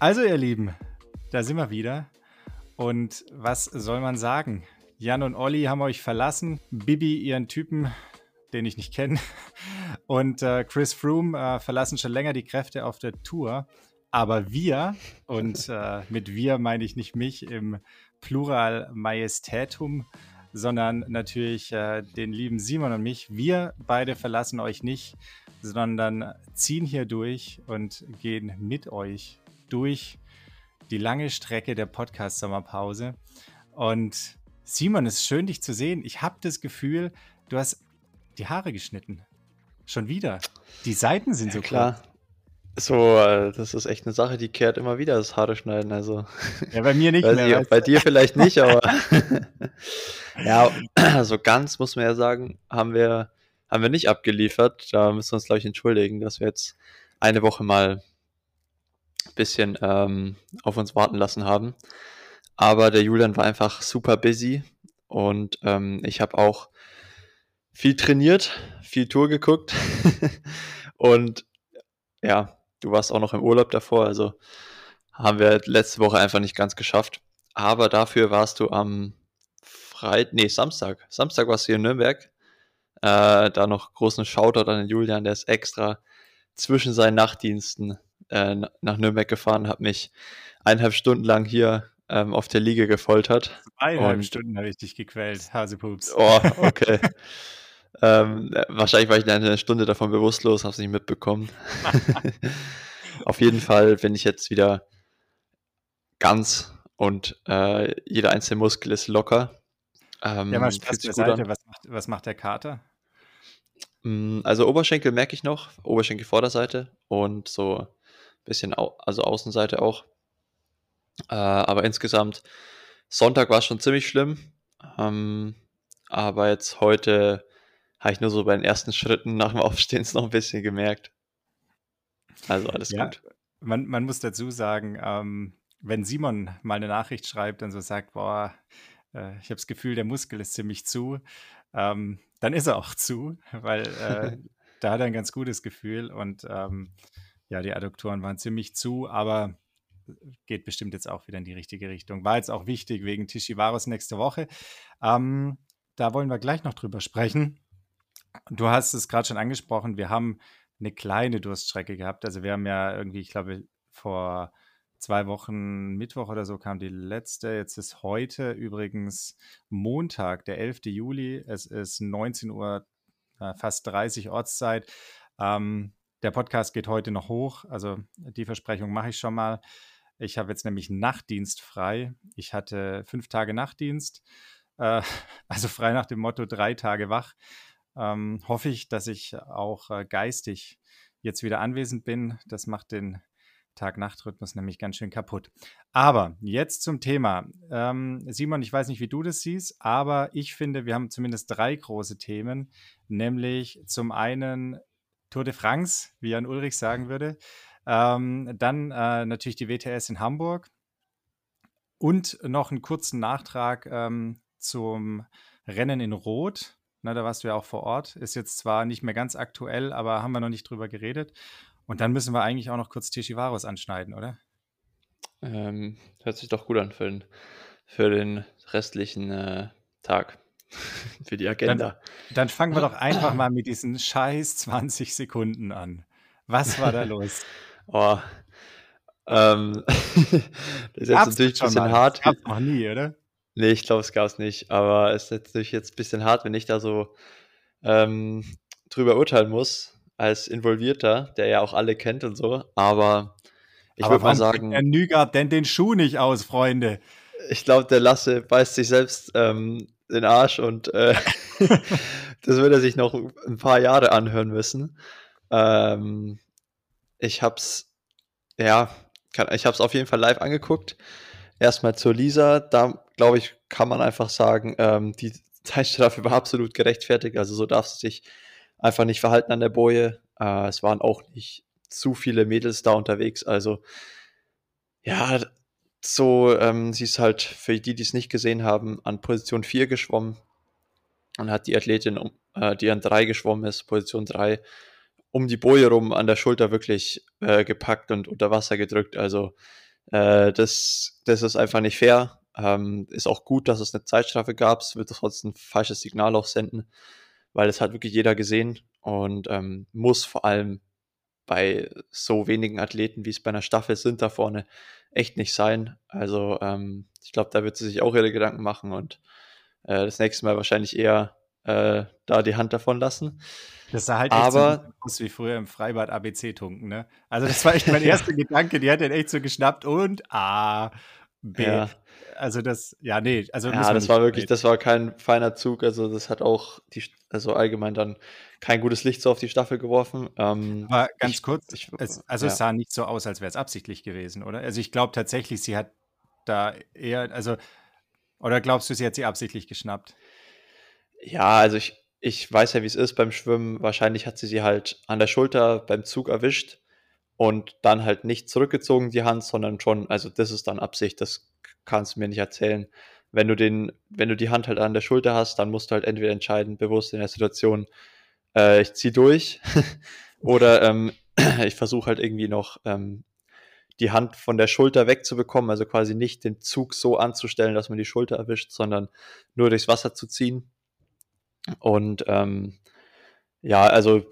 Also, ihr Lieben, da sind wir wieder. Und was soll man sagen? Jan und Olli haben euch verlassen. Bibi, ihren Typen, den ich nicht kenne. Und äh, Chris Froome äh, verlassen schon länger die Kräfte auf der Tour. Aber wir, und äh, mit wir meine ich nicht mich im Plural Majestätum, sondern natürlich äh, den lieben Simon und mich. Wir beide verlassen euch nicht, sondern ziehen hier durch und gehen mit euch durch die lange Strecke der Podcast-Sommerpause. Und Simon, es ist schön, dich zu sehen. Ich habe das Gefühl, du hast die Haare geschnitten. Schon wieder. Die Seiten sind ja, so klar. So, äh, das ist echt eine Sache, die kehrt immer wieder, das Haare schneiden. Also. Ja, bei mir nicht mehr. Ich, bei dir vielleicht nicht, aber. ja, so ganz muss man ja sagen, haben wir, haben wir nicht abgeliefert. Da müssen wir uns, glaube ich, entschuldigen, dass wir jetzt eine Woche mal bisschen ähm, auf uns warten lassen haben. Aber der Julian war einfach super busy und ähm, ich habe auch viel trainiert, viel Tour geguckt und ja, du warst auch noch im Urlaub davor, also haben wir letzte Woche einfach nicht ganz geschafft. Aber dafür warst du am Freitag, nee, Samstag. Samstag warst du hier in Nürnberg. Äh, da noch großen Shoutout an den Julian, der ist extra zwischen seinen Nachtdiensten äh, nach Nürnberg gefahren, habe mich eineinhalb Stunden lang hier ähm, auf der Liege gefoltert. Eineinhalb und, Stunden habe ich dich gequält, Hasepups. Oh, okay. ähm, wahrscheinlich war ich eine Stunde davon bewusstlos, habe es nicht mitbekommen. auf jeden Fall bin ich jetzt wieder ganz und äh, jeder einzelne Muskel ist locker. Ähm, ja, mal Spaß beiseite. Was macht, was macht der Kater? Mm, also Oberschenkel merke ich noch, Oberschenkel Vorderseite und so bisschen, au also Außenseite auch. Äh, aber insgesamt, Sonntag war es schon ziemlich schlimm. Ähm, aber jetzt heute habe ich nur so bei den ersten Schritten nach dem Aufstehen noch ein bisschen gemerkt. Also alles ja, gut. Man, man muss dazu sagen, ähm, wenn Simon mal eine Nachricht schreibt und so sagt, boah, äh, ich habe das Gefühl, der Muskel ist ziemlich zu, ähm, dann ist er auch zu, weil äh, da hat er ein ganz gutes Gefühl und ähm, ja, die Adduktoren waren ziemlich zu, aber geht bestimmt jetzt auch wieder in die richtige Richtung. War jetzt auch wichtig wegen Tishivaros nächste Woche. Ähm, da wollen wir gleich noch drüber sprechen. Du hast es gerade schon angesprochen, wir haben eine kleine Durststrecke gehabt. Also wir haben ja irgendwie, ich glaube, vor zwei Wochen, Mittwoch oder so kam die letzte. Jetzt ist heute übrigens Montag, der 11. Juli. Es ist 19 Uhr, äh, fast 30 Ortszeit. Ähm, der Podcast geht heute noch hoch, also die Versprechung mache ich schon mal. Ich habe jetzt nämlich Nachtdienst frei. Ich hatte fünf Tage Nachtdienst, äh, also frei nach dem Motto drei Tage wach. Ähm, hoffe ich, dass ich auch äh, geistig jetzt wieder anwesend bin. Das macht den Tag-Nacht-Rhythmus nämlich ganz schön kaputt. Aber jetzt zum Thema. Ähm, Simon, ich weiß nicht, wie du das siehst, aber ich finde, wir haben zumindest drei große Themen, nämlich zum einen Tour de France, wie Jan Ulrich sagen würde. Ähm, dann äh, natürlich die WTS in Hamburg und noch einen kurzen Nachtrag ähm, zum Rennen in Rot. Na, da warst du ja auch vor Ort. Ist jetzt zwar nicht mehr ganz aktuell, aber haben wir noch nicht drüber geredet. Und dann müssen wir eigentlich auch noch kurz Tishivaros anschneiden, oder? Ähm, hört sich doch gut an für den, für den restlichen äh, Tag. für die Agenda. Dann, dann, fangen wir doch einfach mal mit diesen scheiß 20 Sekunden an. Was war da los? oh, ähm, das ist jetzt natürlich ein bisschen mal. hart. Das gab's noch nie, oder? Nee, ich glaube, es gab es nicht. Aber es ist natürlich jetzt ein bisschen hart, wenn ich da so ähm, drüber urteilen muss, als Involvierter, der ja auch alle kennt und so. Aber ich würde mal sagen. Der Nügard denn den Schuh nicht aus, Freunde. Ich glaube, der Lasse beißt sich selbst ähm, den Arsch und äh, das wird er sich noch ein paar Jahre anhören müssen. Ähm, ich hab's, ja, kann, ich hab's auf jeden Fall live angeguckt. Erstmal zur Lisa, da glaube ich, kann man einfach sagen, ähm, die Zeitstrafe war absolut gerechtfertigt. Also so darf sie sich einfach nicht verhalten an der Boje. Äh, es waren auch nicht zu viele Mädels da unterwegs. Also ja, so, ähm, sie ist halt, für die, die es nicht gesehen haben, an Position 4 geschwommen und hat die Athletin, äh, die an 3 geschwommen ist, Position 3, um die Boje rum an der Schulter wirklich äh, gepackt und unter Wasser gedrückt. Also Äh, das, das ist einfach nicht fair. Ähm, ist auch gut, dass es eine Zeitstrafe gab. Es wird sonst ein falsches Signal auch senden, weil es hat wirklich jeder gesehen und ähm, muss vor allem bei so wenigen Athleten, wie es bei einer Staffel sind, da vorne echt nicht sein. Also ähm, ich glaube, da wird sie sich auch ihre Gedanken machen und äh, das nächste Mal wahrscheinlich eher äh, da die Hand davon lassen. Das sah halt echt Aber, so aus wie früher im Freibad ABC tunken, ne? Also das war echt mein erster Gedanke, die hat den echt so geschnappt und A, B. ja, Also das, ja, nee, also ja, das war wirklich, reden. das war kein feiner Zug. Also das hat auch die, also allgemein dann kein gutes Licht so auf die Staffel geworfen. Ähm, Aber ganz ich, kurz, ich, es, also es ja. sah nicht so aus, als wäre es absichtlich gewesen, oder? Also ich glaube tatsächlich, sie hat da eher, also, oder glaubst du, sie hat sie absichtlich geschnappt? Ja, also ich, ich weiß ja, wie es ist beim Schwimmen. Wahrscheinlich hat sie sie halt an der Schulter beim Zug erwischt und dann halt nicht zurückgezogen, die Hand, sondern schon, also das ist dann Absicht, das kannst du mir nicht erzählen. Wenn du den, wenn du die Hand halt an der Schulter hast, dann musst du halt entweder entscheiden, bewusst in der Situation, äh, ich zieh durch oder ähm, ich versuche halt irgendwie noch ähm, die Hand von der Schulter wegzubekommen, also quasi nicht den Zug so anzustellen, dass man die Schulter erwischt, sondern nur durchs Wasser zu ziehen. Und ähm, ja, also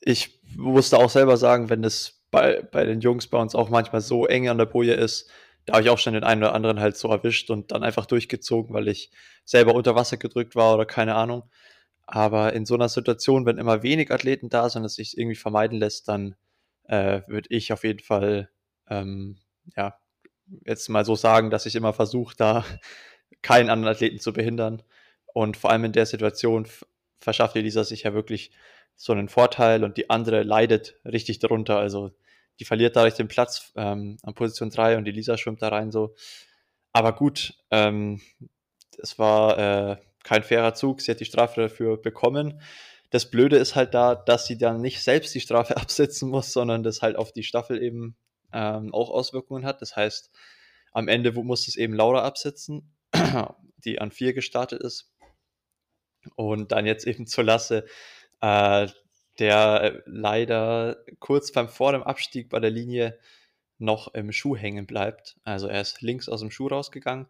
ich musste auch selber sagen, wenn es bei, bei den Jungs bei uns auch manchmal so eng an der Boje ist, da habe ich auch schon den einen oder anderen halt so erwischt und dann einfach durchgezogen, weil ich selber unter Wasser gedrückt war oder keine Ahnung. Aber in so einer Situation, wenn immer wenig Athleten da sind es sich irgendwie vermeiden lässt, dann äh, würde ich auf jeden Fall ähm, ja, jetzt mal so sagen, dass ich immer versuche, da keinen anderen Athleten zu behindern. Und vor allem in der Situation verschafft Elisa sich ja wirklich so einen Vorteil und die andere leidet richtig darunter. Also die verliert dadurch den Platz ähm, an Position 3 und Elisa schwimmt da rein so. Aber gut, ähm, es war äh, kein fairer Zug. Sie hat die Strafe dafür bekommen. Das Blöde ist halt da, dass sie dann nicht selbst die Strafe absetzen muss, sondern das halt auf die Staffel eben ähm, auch Auswirkungen hat. Das heißt, am Ende muss es eben Laura absetzen, die an 4 gestartet ist. Und dann jetzt eben zur Lasse, äh, der leider kurz beim vor dem Abstieg bei der Linie noch im Schuh hängen bleibt. Also er ist links aus dem Schuh rausgegangen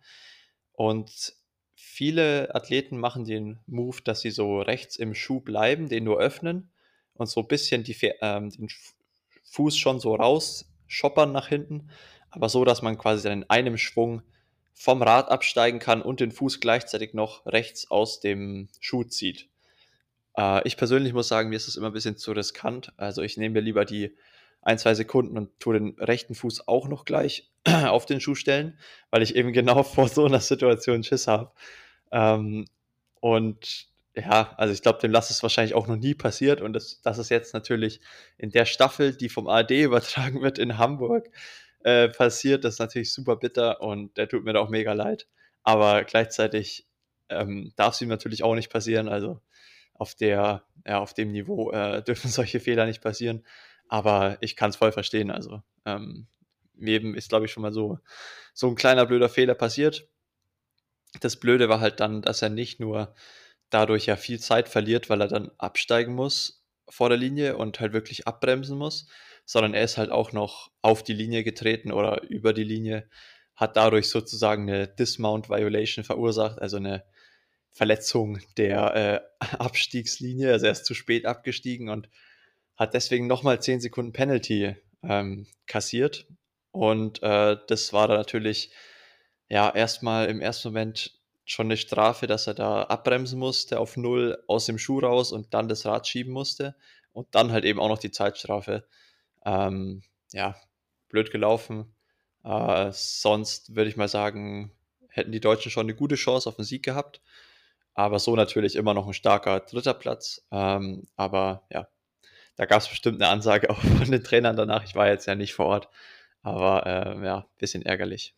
und viele Athleten machen den Move, dass sie so rechts im Schuh bleiben, den nur öffnen und so ein bisschen die, ähm, den Fuß schon so raus schoppern nach hinten, aber so, dass man quasi dann in einem Schwung vom Rad absteigen kann und den Fuß gleichzeitig noch rechts aus dem Schuh zieht. Äh, ich persönlich muss sagen, mir ist das immer ein bisschen zu riskant. Also ich nehme mir lieber die ein, zwei Sekunden und tue den rechten Fuß auch noch gleich auf den Schuh stellen, weil ich eben genau vor so einer Situation Schiss habe. Ähm, und ja, also ich glaube, dem Lass ist wahrscheinlich auch noch nie passiert. Und das, das ist jetzt natürlich in der Staffel, die vom ARD übertragen wird in Hamburg, äh, passiert. Das ist natürlich super bitter und der tut mir da auch mega leid. Aber gleichzeitig ähm, darf es ihm natürlich auch nicht passieren. Also auf der, ja, auf dem Niveau äh, dürfen solche Fehler nicht passieren. Aber ich kann es voll verstehen. Also ähm, jedem ist, glaube ich, schon mal so, so ein kleiner blöder Fehler passiert. Das Blöde war halt dann, dass er nicht nur dadurch ja viel Zeit verliert, weil er dann absteigen muss vor der Linie und halt wirklich abbremsen muss, sondern er ist halt auch noch auf die Linie getreten oder über die Linie, hat dadurch sozusagen eine Dismount Violation verursacht, also eine Verletzung der äh, Abstiegslinie. Also er ist zu spät abgestiegen und hat deswegen nochmal 10 Sekunden Penalty ähm, kassiert. Und äh, das war dann natürlich ja erstmal im ersten Moment schon eine Strafe, dass er da abbremsen musste auf Null aus dem Schuh raus und dann das Rad schieben musste. Und dann halt eben auch noch die Zeitstrafe. Ähm, ja, blöd gelaufen. Äh, sonst würde ich mal sagen, hätten die Deutschen schon eine gute Chance auf den Sieg gehabt. Aber so natürlich immer noch ein starker dritter Platz. Ähm, aber ja, da gab es bestimmt eine Ansage auch von den Trainern danach. Ich war jetzt ja nicht vor Ort. Aber äh, ja, bisschen ärgerlich.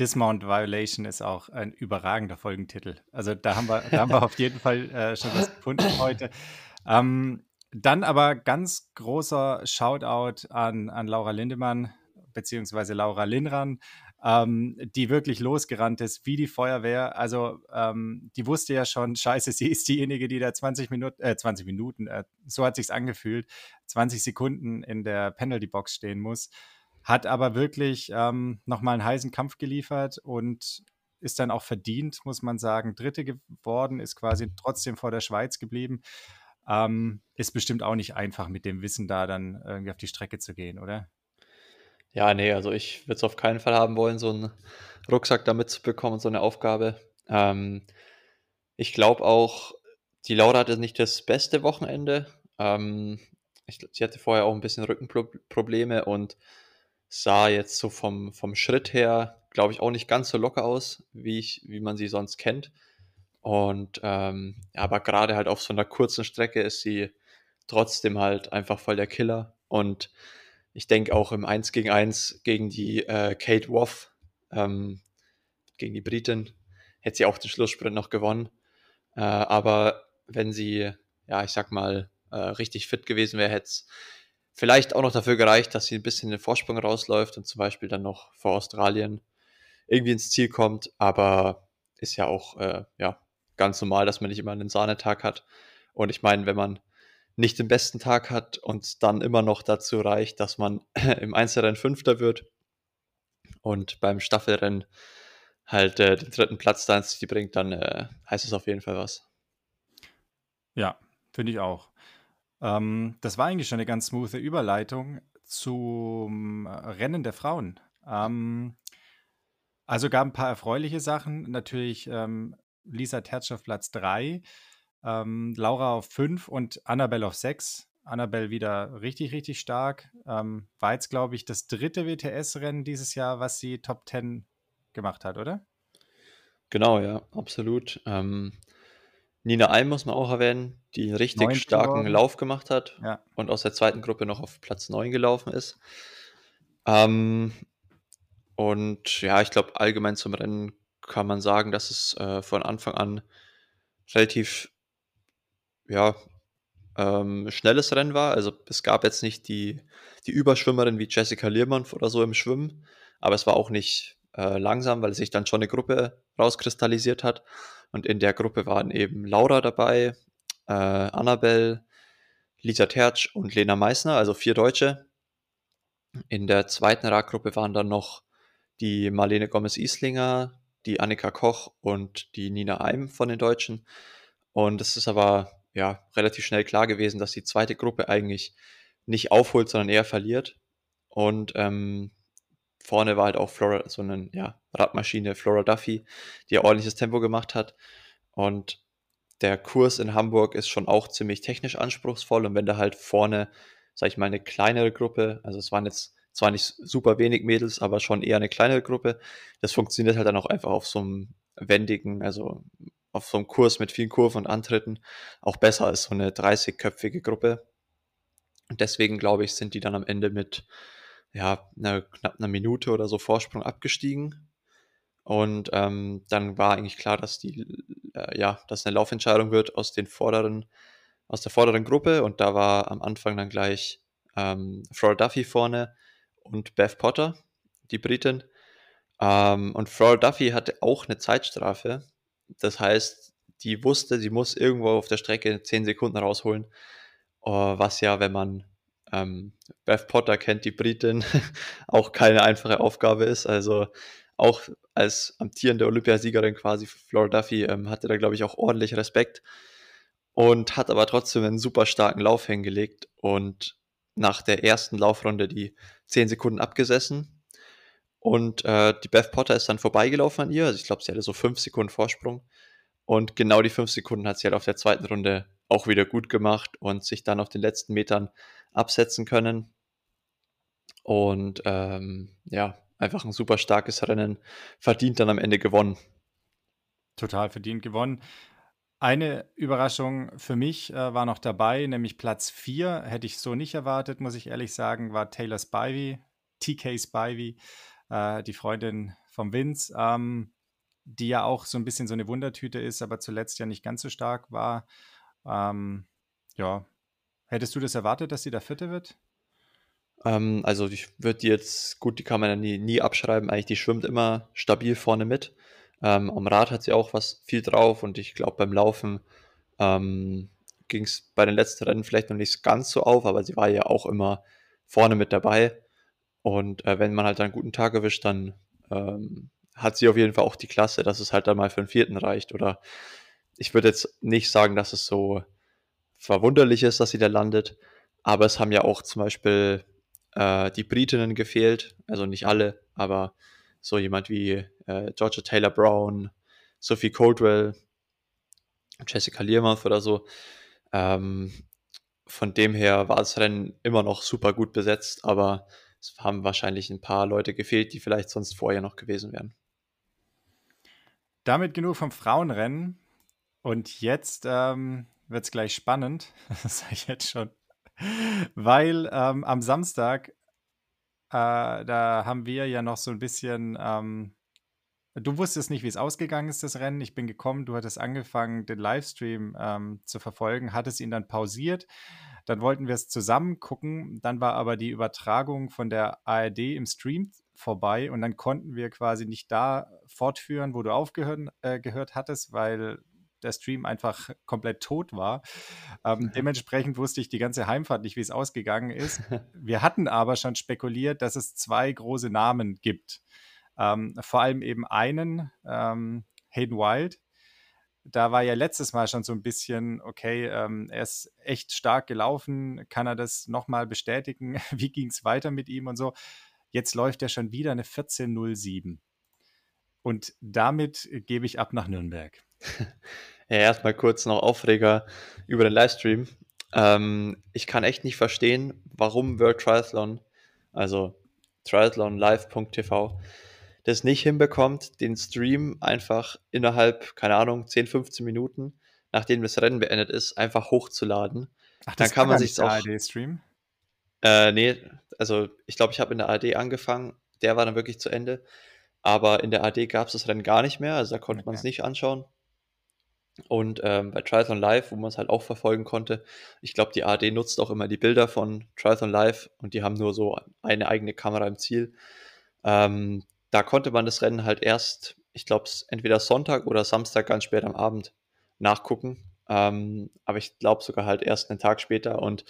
Dismount Violation ist auch ein überragender Folgentitel. Also da haben wir, da haben wir auf jeden Fall äh, schon was gefunden heute. Ähm, dann aber ganz großer Shoutout an, an Laura Lindemann beziehungsweise Laura Linran, ähm, die wirklich losgerannt ist wie die Feuerwehr. Also ähm, die wusste ja schon, scheiße, sie ist diejenige, die da 20 Minuten, äh, 20 Minuten, äh, so hat sich's angefühlt, 20 Sekunden in der Penalty Box stehen muss hat aber wirklich ähm, nochmal einen heißen Kampf geliefert und ist dann auch verdient, muss man sagen, Dritte geworden, ist quasi trotzdem vor der Schweiz geblieben. Ähm, ist bestimmt auch nicht einfach, mit dem Wissen da dann irgendwie auf die Strecke zu gehen, oder? Ja, nee, also ich würde es auf keinen Fall haben wollen, so einen Rucksack da mitzubekommen, so eine Aufgabe. Ähm, ich glaube auch, die Laura hatte nicht das beste Wochenende. Ähm, ich, sie hatte vorher auch ein bisschen Rückenprobleme und sah jetzt so vom, vom Schritt her, glaube ich, auch nicht ganz so locker aus, wie, ich, wie man sie sonst kennt. Und ähm, aber gerade halt auf so einer kurzen Strecke ist sie trotzdem halt einfach voll der Killer. Und ich denke auch im 1 gegen 1 gegen die äh, Kate Woff, ähm, gegen die Britin, hätte sie auch den Schlusssprint noch gewonnen. Äh, aber wenn sie, ja, ich sag mal, äh, richtig fit gewesen wäre, hätte es vielleicht auch noch dafür gereicht, dass sie ein bisschen den Vorsprung rausläuft und zum Beispiel dann noch vor Australien irgendwie ins Ziel kommt. Aber ist ja auch äh, ja, ganz normal, dass man nicht immer einen Sahnetag hat. Und ich meine, wenn man nicht den besten Tag hat und dann immer noch dazu reicht, dass man im Einzelrennen Fünfter wird und beim Staffelrennen halt äh, den dritten Platz da ins bringt, dann äh, heißt es auf jeden Fall was. Ja, finde ich auch. Ähm, das war eigentlich schon eine ganz smooth Überleitung zum Rennen der Frauen. Ähm, also gab ein paar erfreuliche Sachen. Natürlich ähm, Lisa Tertsch auf Platz 3 ähm, Laura auf 5 und Annabelle auf 6. Annabelle wieder richtig, richtig stark. Ähm, war jetzt, glaube ich, das dritte WTS-Rennen dieses Jahr, was sie Top 10 gemacht hat, oder? Genau, ja, absolut. Ähm, Nina Alm muss man auch erwähnen, die einen richtig starken geworden. Lauf gemacht hat ja. und aus der zweiten Gruppe noch auf Platz 9 gelaufen ist. Ähm, und ja, ich glaube, allgemein zum Rennen kann man sagen, dass es äh, von Anfang an relativ ja, ähm, schnelles Rennen war. Also es gab jetzt nicht die, die Überschwimmerin wie Jessica Liermann oder so im Schwimmen, aber es war auch nicht äh, langsam, weil sich dann schon eine Gruppe rauskristallisiert hat. Und in der Gruppe waren eben Laura dabei, äh, Annabelle, Lisa Tertsch und Lena Meissner, also vier Deutsche. In der zweiten Radgruppe waren dann noch die Marlene Gomez-Islinger, die Annika Koch und die Nina Eim von den Deutschen. Und es ist aber ja, relativ schnell klar gewesen, dass die zweite Gruppe eigentlich nicht aufholt, sondern eher verliert. Und ähm, vorne war halt auch Flora, so eine ja, Radmaschine, Flora Duffy, die ja ordentliches Tempo gemacht hat. Und der Kurs in Hamburg ist schon auch ziemlich technisch anspruchsvoll. Und wenn da halt vorne, sag ich mal, eine kleinere Gruppe, also es waren jetzt zwar nicht super wenig Mädels, aber schon eher eine kleinere Gruppe, das funktioniert halt dann auch einfach auf so einem wendigen, also auf so einem Kurs mit vielen Kurven und Antritten auch besser als so eine 30-köpfige Gruppe. Und deswegen glaube ich, sind die dann am Ende mit ja, einer, knapp einer Minute oder so Vorsprung abgestiegen. Und ähm, dann war eigentlich klar, dass die, äh, ja, dass eine Laufentscheidung wird aus den vorderen, aus der vorderen Gruppe. Und da war am Anfang dann gleich ähm, Flora Duffy vorne und Beth Potter, die Britin. Ähm, und Flora Duffy hatte auch eine Zeitstrafe das heißt, die wusste, sie muss irgendwo auf der Strecke 10 Sekunden rausholen. Uh, was ja, wenn man ähm, Beth Potter kennt, die Britin, auch keine einfache Aufgabe ist. Also auch als amtierende Olympiasiegerin quasi Flora Duffy ähm, hatte da, glaube ich, auch ordentlich Respekt und hat aber trotzdem einen super starken Lauf hingelegt und nach der ersten Laufrunde die 10 Sekunden abgesessen und äh, die Beth Potter ist dann vorbeigelaufen an ihr. Also ich glaube, sie hatte so fünf Sekunden Vorsprung. Und genau die fünf Sekunden hat sie halt auf der zweiten Runde auch wieder gut gemacht und sich dann auf den letzten Metern absetzen können. Und ähm, ja, einfach ein super starkes Rennen. Verdient dann am Ende gewonnen. Total verdient gewonnen. Eine Überraschung für mich äh, war noch dabei, nämlich Platz 4. Hätte ich so nicht erwartet, muss ich ehrlich sagen, war Taylor Spivey, TK Spivey äh, die Freundin vom Vince, ähm, die ja auch so ein bisschen so eine Wundertüte ist, aber zuletzt ja nicht ganz so stark war. Ähm, ja, hättest du das erwartet, dass sie da Vierte wird? Ähm, also ich würde jetzt, gut, die kann man ja nie, nie abschreiben, eigentlich die schwimmt immer stabil vorne mit. Ähm, am Rad hat sie auch was viel drauf und ich glaube beim Laufen ähm, ging es bei den letzten Rennen vielleicht noch nicht ganz so auf, aber sie war ja auch immer vorne mit dabei. Und äh, wenn man halt einen guten Tag erwischt, dann ähm, hat sie auf jeden Fall auch die Klasse, dass es halt dann mal für einen vierten reicht. Oder ich würde jetzt nicht sagen, dass es so verwunderlich ist, dass sie da landet, aber es haben ja auch zum Beispiel äh, die Britinnen gefehlt, also nicht alle, aber so jemand wie äh, Georgia Taylor Brown, Sophie Coldwell, Jessica Learmouth oder so. Ähm, von dem her war das Rennen immer noch super gut besetzt, aber es haben wahrscheinlich ein paar Leute gefehlt, die vielleicht sonst vorher noch gewesen wären. Damit genug vom Frauenrennen. Und jetzt ähm, wird es gleich spannend, das sage ich jetzt schon. Weil ähm, am Samstag, äh, da haben wir ja noch so ein bisschen ähm, Du wusstest nicht, wie es ausgegangen ist, das Rennen. Ich bin gekommen, du hattest angefangen, den Livestream ähm, zu verfolgen, hattest ihn dann pausiert. Dann wollten wir es zusammen gucken. Dann war aber die Übertragung von der ARD im Stream vorbei und dann konnten wir quasi nicht da fortführen, wo du aufgehört äh, gehört hattest, weil der Stream einfach komplett tot war. Ähm, dementsprechend wusste ich die ganze Heimfahrt nicht, wie es ausgegangen ist. Wir hatten aber schon spekuliert, dass es zwei große Namen gibt. Ähm, vor allem eben einen, ähm, Hayden Wild. Da war ja letztes Mal schon so ein bisschen, okay, ähm, er ist echt stark gelaufen. Kann er das nochmal bestätigen? Wie ging es weiter mit ihm und so? Jetzt läuft er schon wieder eine 14.07. Und damit gebe ich ab nach Nürnberg. Ja, erstmal kurz noch Aufreger über den Livestream. Ähm, ich kann echt nicht verstehen, warum World Triathlon, also triathlonlive.tv, das nicht hinbekommt, den Stream einfach innerhalb, keine Ahnung, 10, 15 Minuten, nachdem das Rennen beendet ist, einfach hochzuladen. Ach, das dann kann man sich auch. ARD-Stream? Äh, nee, also ich glaube, ich habe in der ARD angefangen, der war dann wirklich zu Ende. Aber in der ARD gab es das Rennen gar nicht mehr, also da konnte okay. man es nicht anschauen. Und ähm, bei Triathlon Live, wo man es halt auch verfolgen konnte, ich glaube, die ARD nutzt auch immer die Bilder von Triathlon Live und die haben nur so eine eigene Kamera im Ziel. Ähm, da konnte man das Rennen halt erst, ich glaube, entweder Sonntag oder Samstag ganz spät am Abend nachgucken. Ähm, aber ich glaube sogar halt erst einen Tag später und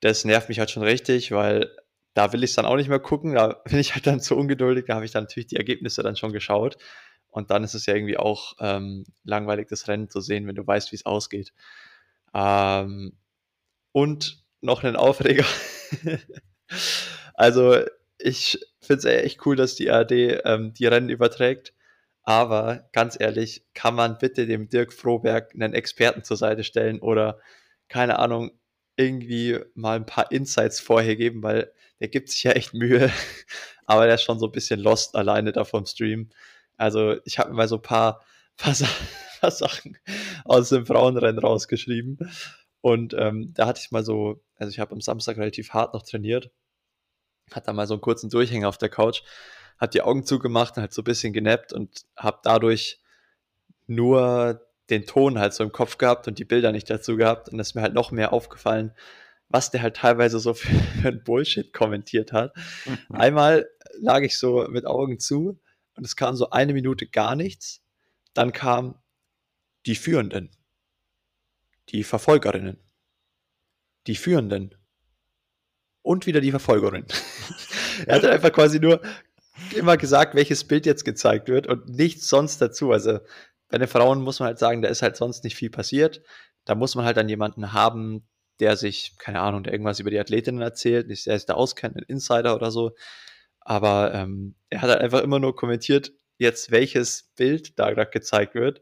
das nervt mich halt schon richtig, weil da will ich es dann auch nicht mehr gucken. Da bin ich halt dann zu ungeduldig. Da habe ich dann natürlich die Ergebnisse dann schon geschaut. Und dann ist es ja irgendwie auch ähm, langweilig, das Rennen zu sehen, wenn du weißt, wie es ausgeht. Ähm, und noch einen Aufreger. also ich finde es echt cool, dass die ARD ähm, die Rennen überträgt. Aber ganz ehrlich, kann man bitte dem Dirk Froberg einen Experten zur Seite stellen oder keine Ahnung, irgendwie mal ein paar Insights vorher geben, weil der gibt sich ja echt Mühe, aber der ist schon so ein bisschen lost alleine da vom Stream. Also ich habe mir mal so ein paar, paar, paar, Sachen aus dem Frauenrennen rausgeschrieben und ähm, da hatte ich mal so, also ich habe am Samstag relativ hart noch trainiert hat da mal so einen kurzen Durchhänger auf der Couch, hat die Augen zugemacht und halt so ein bisschen genappt und habe dadurch nur den Ton halt so im Kopf gehabt und die Bilder nicht dazu gehabt und es ist mir halt noch mehr aufgefallen, was der halt teilweise so für, für ein Bullshit kommentiert hat. Mhm. Einmal lag ich so mit Augen zu und es kam so eine Minute gar nichts. Dann kam die Führenden, die Verfolgerinnen, die Führenden, und wieder die Verfolgerin. er hat einfach quasi nur immer gesagt, welches Bild jetzt gezeigt wird und nichts sonst dazu. Also bei den Frauen muss man halt sagen, da ist halt sonst nicht viel passiert. Da muss man halt dann jemanden haben, der sich, keine Ahnung, der irgendwas über die Athletinnen erzählt, nicht der sich da auskennt, ein Insider oder so. Aber ähm, er hat halt einfach immer nur kommentiert, jetzt welches Bild da gerade gezeigt wird.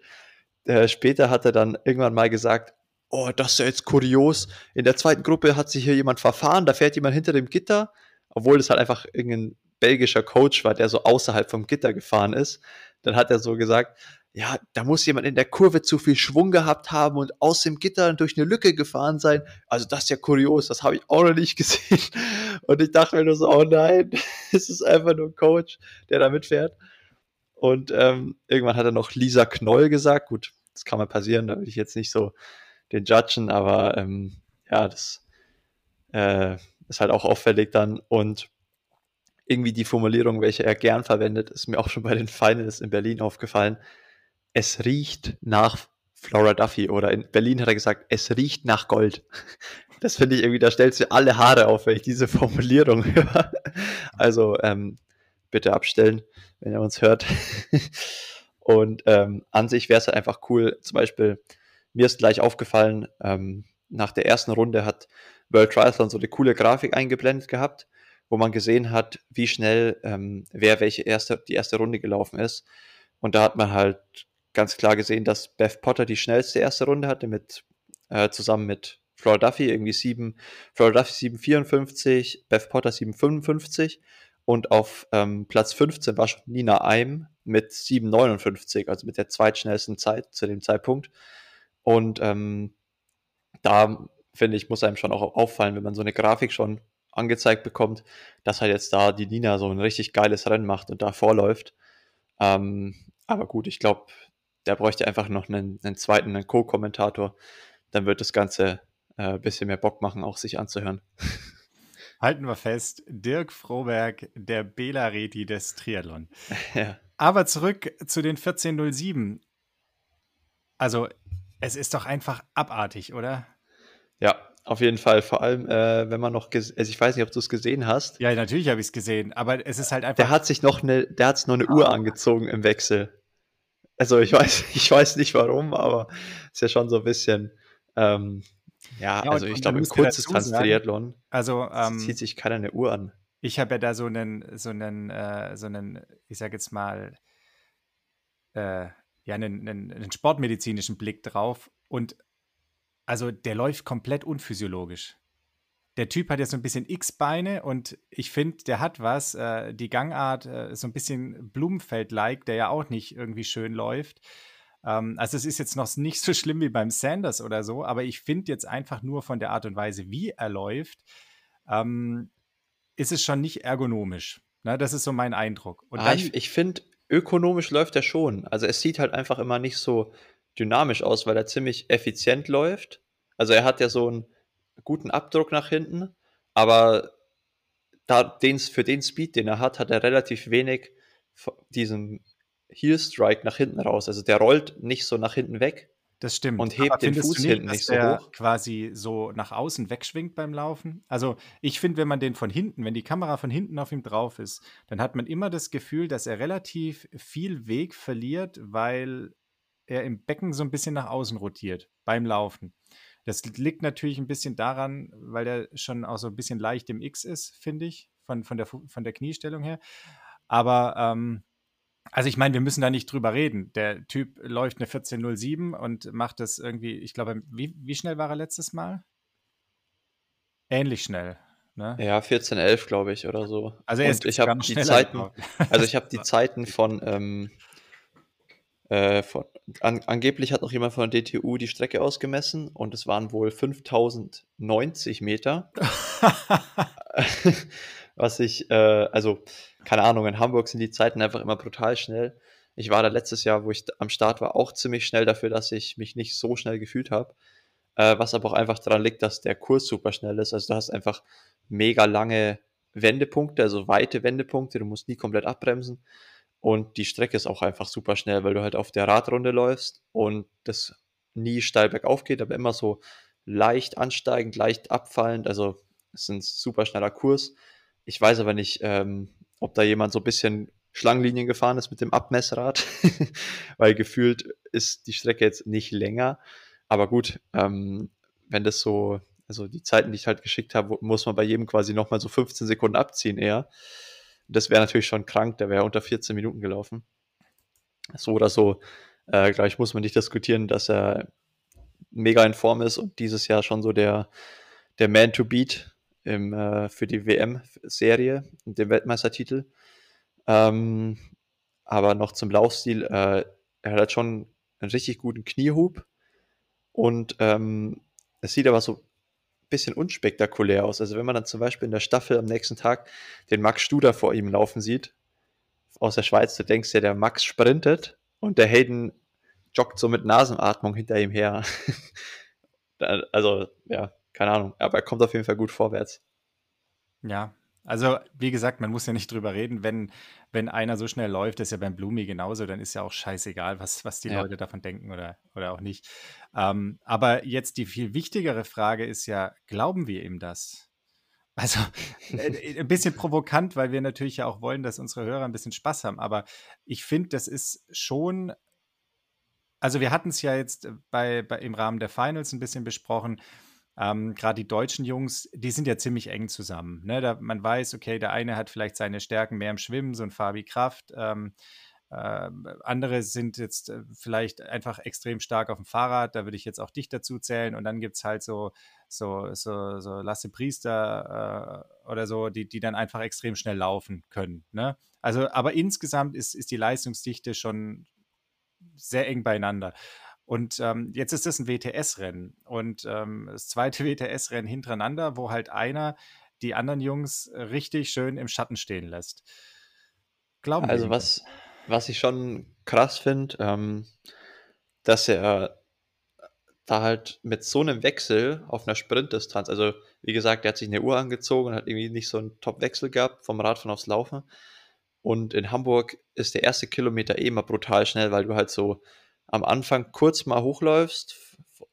Äh, später hat er dann irgendwann mal gesagt, oh, das ist ja jetzt kurios. In der zweiten Gruppe hat sich hier jemand verfahren, da fährt jemand hinter dem Gitter, obwohl das halt einfach irgendein belgischer Coach war, der so außerhalb vom Gitter gefahren ist. Dann hat er so gesagt, ja, da muss jemand in der Kurve zu viel Schwung gehabt haben und aus dem Gitter durch eine Lücke gefahren sein. Also das ist ja kurios, das habe ich auch noch nicht gesehen. Und ich dachte mir nur so, oh nein, es ist einfach nur ein Coach, der da mitfährt. Und ähm, irgendwann hat er noch Lisa Knoll gesagt. Gut, das kann mal passieren, da will ich jetzt nicht so den Judgen, aber ähm, ja, das äh, ist halt auch auffällig dann und irgendwie die Formulierung, welche er gern verwendet, ist mir auch schon bei den Finals in Berlin aufgefallen. Es riecht nach Flora Duffy oder in Berlin hat er gesagt, es riecht nach Gold. das finde ich irgendwie, da stellt sich alle Haare auf, wenn ich diese Formulierung höre. Also ähm, bitte abstellen, wenn ihr uns hört. Und ähm, an sich wäre es halt einfach cool, zum Beispiel, mir ist gleich aufgefallen, ähm, nach der ersten Runde hat World Triathlon so eine coole Grafik eingeblendet gehabt, wo man gesehen hat, wie schnell ähm, wer welche erste, die erste Runde gelaufen ist. Und da hat man halt ganz klar gesehen, dass Beth Potter die schnellste erste Runde hatte, mit, äh, zusammen mit Flora Duffy irgendwie 7, Flora Duffy 7,54, Beth Potter 7,55 und auf ähm, Platz 15 war schon Nina Eim mit 7,59, also mit der zweitschnellsten Zeit zu dem Zeitpunkt. Und ähm, da finde ich, muss einem schon auch auffallen, wenn man so eine Grafik schon angezeigt bekommt, dass halt jetzt da die Nina so ein richtig geiles Rennen macht und da vorläuft. Ähm, aber gut, ich glaube, der bräuchte einfach noch einen, einen zweiten, einen Co-Kommentator. Dann wird das Ganze ein äh, bisschen mehr Bock machen, auch sich anzuhören. Halten wir fest, Dirk Froberg, der Bela Reti des Triathlon. Ja. Aber zurück zu den 1407. Also, es ist doch einfach abartig, oder? Ja, auf jeden Fall. Vor allem, äh, wenn man noch, also ich weiß nicht, ob du es gesehen hast. Ja, natürlich habe ich es gesehen, aber es ist halt einfach. Der hat sich noch eine, der hat sich noch eine oh. Uhr angezogen im Wechsel. Also ich weiß, ich weiß nicht warum, aber ist ja schon so ein bisschen. Ähm, ja, ja, also ich glaube, im Kurzdistanz-Triathlon also, ähm, zieht sich keiner eine Uhr an. Ich habe ja da so einen, so einen, äh, so einen, ich sage jetzt mal, äh, ja, einen, einen, einen, sportmedizinischen Blick drauf. Und also der läuft komplett unphysiologisch. Der Typ hat ja so ein bisschen X-Beine und ich finde, der hat was. Äh, die Gangart äh, so ein bisschen Blumenfeld-like, der ja auch nicht irgendwie schön läuft. Ähm, also es ist jetzt noch nicht so schlimm wie beim Sanders oder so, aber ich finde jetzt einfach nur von der Art und Weise, wie er läuft, ähm, ist es schon nicht ergonomisch. Ne? Das ist so mein Eindruck. Und ah, ich, ich finde, ökonomisch läuft er schon. Also es sieht halt einfach immer nicht so dynamisch aus, weil er ziemlich effizient läuft. Also er hat ja so einen guten Abdruck nach hinten, aber da den, für den Speed, den er hat, hat er relativ wenig diesen Heel Strike nach hinten raus. Also der rollt nicht so nach hinten weg. Das stimmt. Und hebt den Fuß nicht, hinten nicht so hoch. quasi so nach außen wegschwingt beim Laufen. Also ich finde, wenn man den von hinten, wenn die Kamera von hinten auf ihm drauf ist, dann hat man immer das Gefühl, dass er relativ viel Weg verliert, weil er im Becken so ein bisschen nach außen rotiert beim Laufen. Das liegt natürlich ein bisschen daran, weil er schon auch so ein bisschen leicht im X ist, finde ich, von, von, der, von der Kniestellung her. Aber ähm, also ich meine, wir müssen da nicht drüber reden. Der Typ läuft eine 14.07 und macht das irgendwie, ich glaube, wie, wie schnell war er letztes Mal? Ähnlich schnell. Ne? Ja, 14.11, glaube ich, oder so. Also er ist ich habe die Zeiten, also ich habe die Zeiten von, ähm, äh, von an, angeblich hat noch jemand von der DTU die Strecke ausgemessen und es waren wohl 5090 Meter. was ich, äh, also keine Ahnung, in Hamburg sind die Zeiten einfach immer brutal schnell. Ich war da letztes Jahr, wo ich am Start war, auch ziemlich schnell dafür, dass ich mich nicht so schnell gefühlt habe. Äh, was aber auch einfach daran liegt, dass der Kurs super schnell ist. Also du hast einfach mega lange Wendepunkte, also weite Wendepunkte. Du musst nie komplett abbremsen. Und die Strecke ist auch einfach super schnell, weil du halt auf der Radrunde läufst und das nie steil bergauf geht, aber immer so leicht ansteigend, leicht abfallend. Also es ist ein super schneller Kurs. Ich weiß aber nicht, ähm, ob da jemand so ein bisschen Schlangenlinien gefahren ist mit dem Abmessrad, weil gefühlt ist die Strecke jetzt nicht länger. Aber gut, ähm, wenn das so, also die Zeiten, die ich halt geschickt habe, muss man bei jedem quasi nochmal so 15 Sekunden abziehen eher. Das wäre natürlich schon krank, der wäre unter 14 Minuten gelaufen. So oder so, äh, glaube ich, muss man nicht diskutieren, dass er mega in Form ist und dieses Jahr schon so der, der Man to Beat im, äh, für die WM-Serie und den Weltmeistertitel. Ähm, aber noch zum Laufstil, äh, er hat halt schon einen richtig guten Kniehub und ähm, es sieht aber so ein bisschen unspektakulär aus. Also wenn man dann zum Beispiel in der Staffel am nächsten Tag den Max Studer vor ihm laufen sieht, aus der Schweiz, du denkst ja, der Max sprintet und der Hayden joggt so mit Nasenatmung hinter ihm her. also, ja, keine Ahnung, aber er kommt auf jeden Fall gut vorwärts. Ja, Also, wie gesagt, man muss ja nicht drüber reden, wenn, wenn einer so schnell läuft, das ist ja beim Blumi genauso, dann ist ja auch scheißegal, was, was die Ja. Leute davon denken oder, oder auch nicht. Ähm, aber jetzt die viel wichtigere Frage ist ja, glauben wir ihm das? Also äh, ein bisschen provokant, weil wir natürlich ja auch wollen, dass unsere Hörer ein bisschen Spaß haben. Aber ich finde, das ist schon. Also wir hatten es ja jetzt bei, bei, im Rahmen der Finals ein bisschen besprochen. Ähm, Gerade die deutschen Jungs, die sind ja ziemlich eng zusammen. Ne? Da, man weiß, okay, der eine hat vielleicht seine Stärken mehr im Schwimmen, so ein Fabi Kraft. Ähm, äh, andere sind jetzt äh, vielleicht einfach extrem stark auf dem Fahrrad. Da würde ich jetzt auch dich dazu zählen. Und dann gibt es halt so, so, so, so Lasse Priester äh, oder so, die, die dann einfach extrem schnell laufen können. Ne? Also, aber insgesamt ist, ist die Leistungsdichte schon sehr eng beieinander. Und ähm, jetzt ist das ein WTS-Rennen und ähm, das zweite WTS-Rennen hintereinander, wo halt einer die anderen Jungs richtig schön im Schatten stehen lässt. Glauben also was, was ich schon krass finde, ähm, dass er da halt mit so einem Wechsel auf einer Sprintdistanz, also wie gesagt, er hat sich eine Uhr angezogen und hat irgendwie nicht so einen Top-Wechsel gehabt vom Radfahren aufs Laufen. Und in Hamburg ist der erste Kilometer eh immer brutal schnell, weil du halt so am Anfang kurz mal hochläufst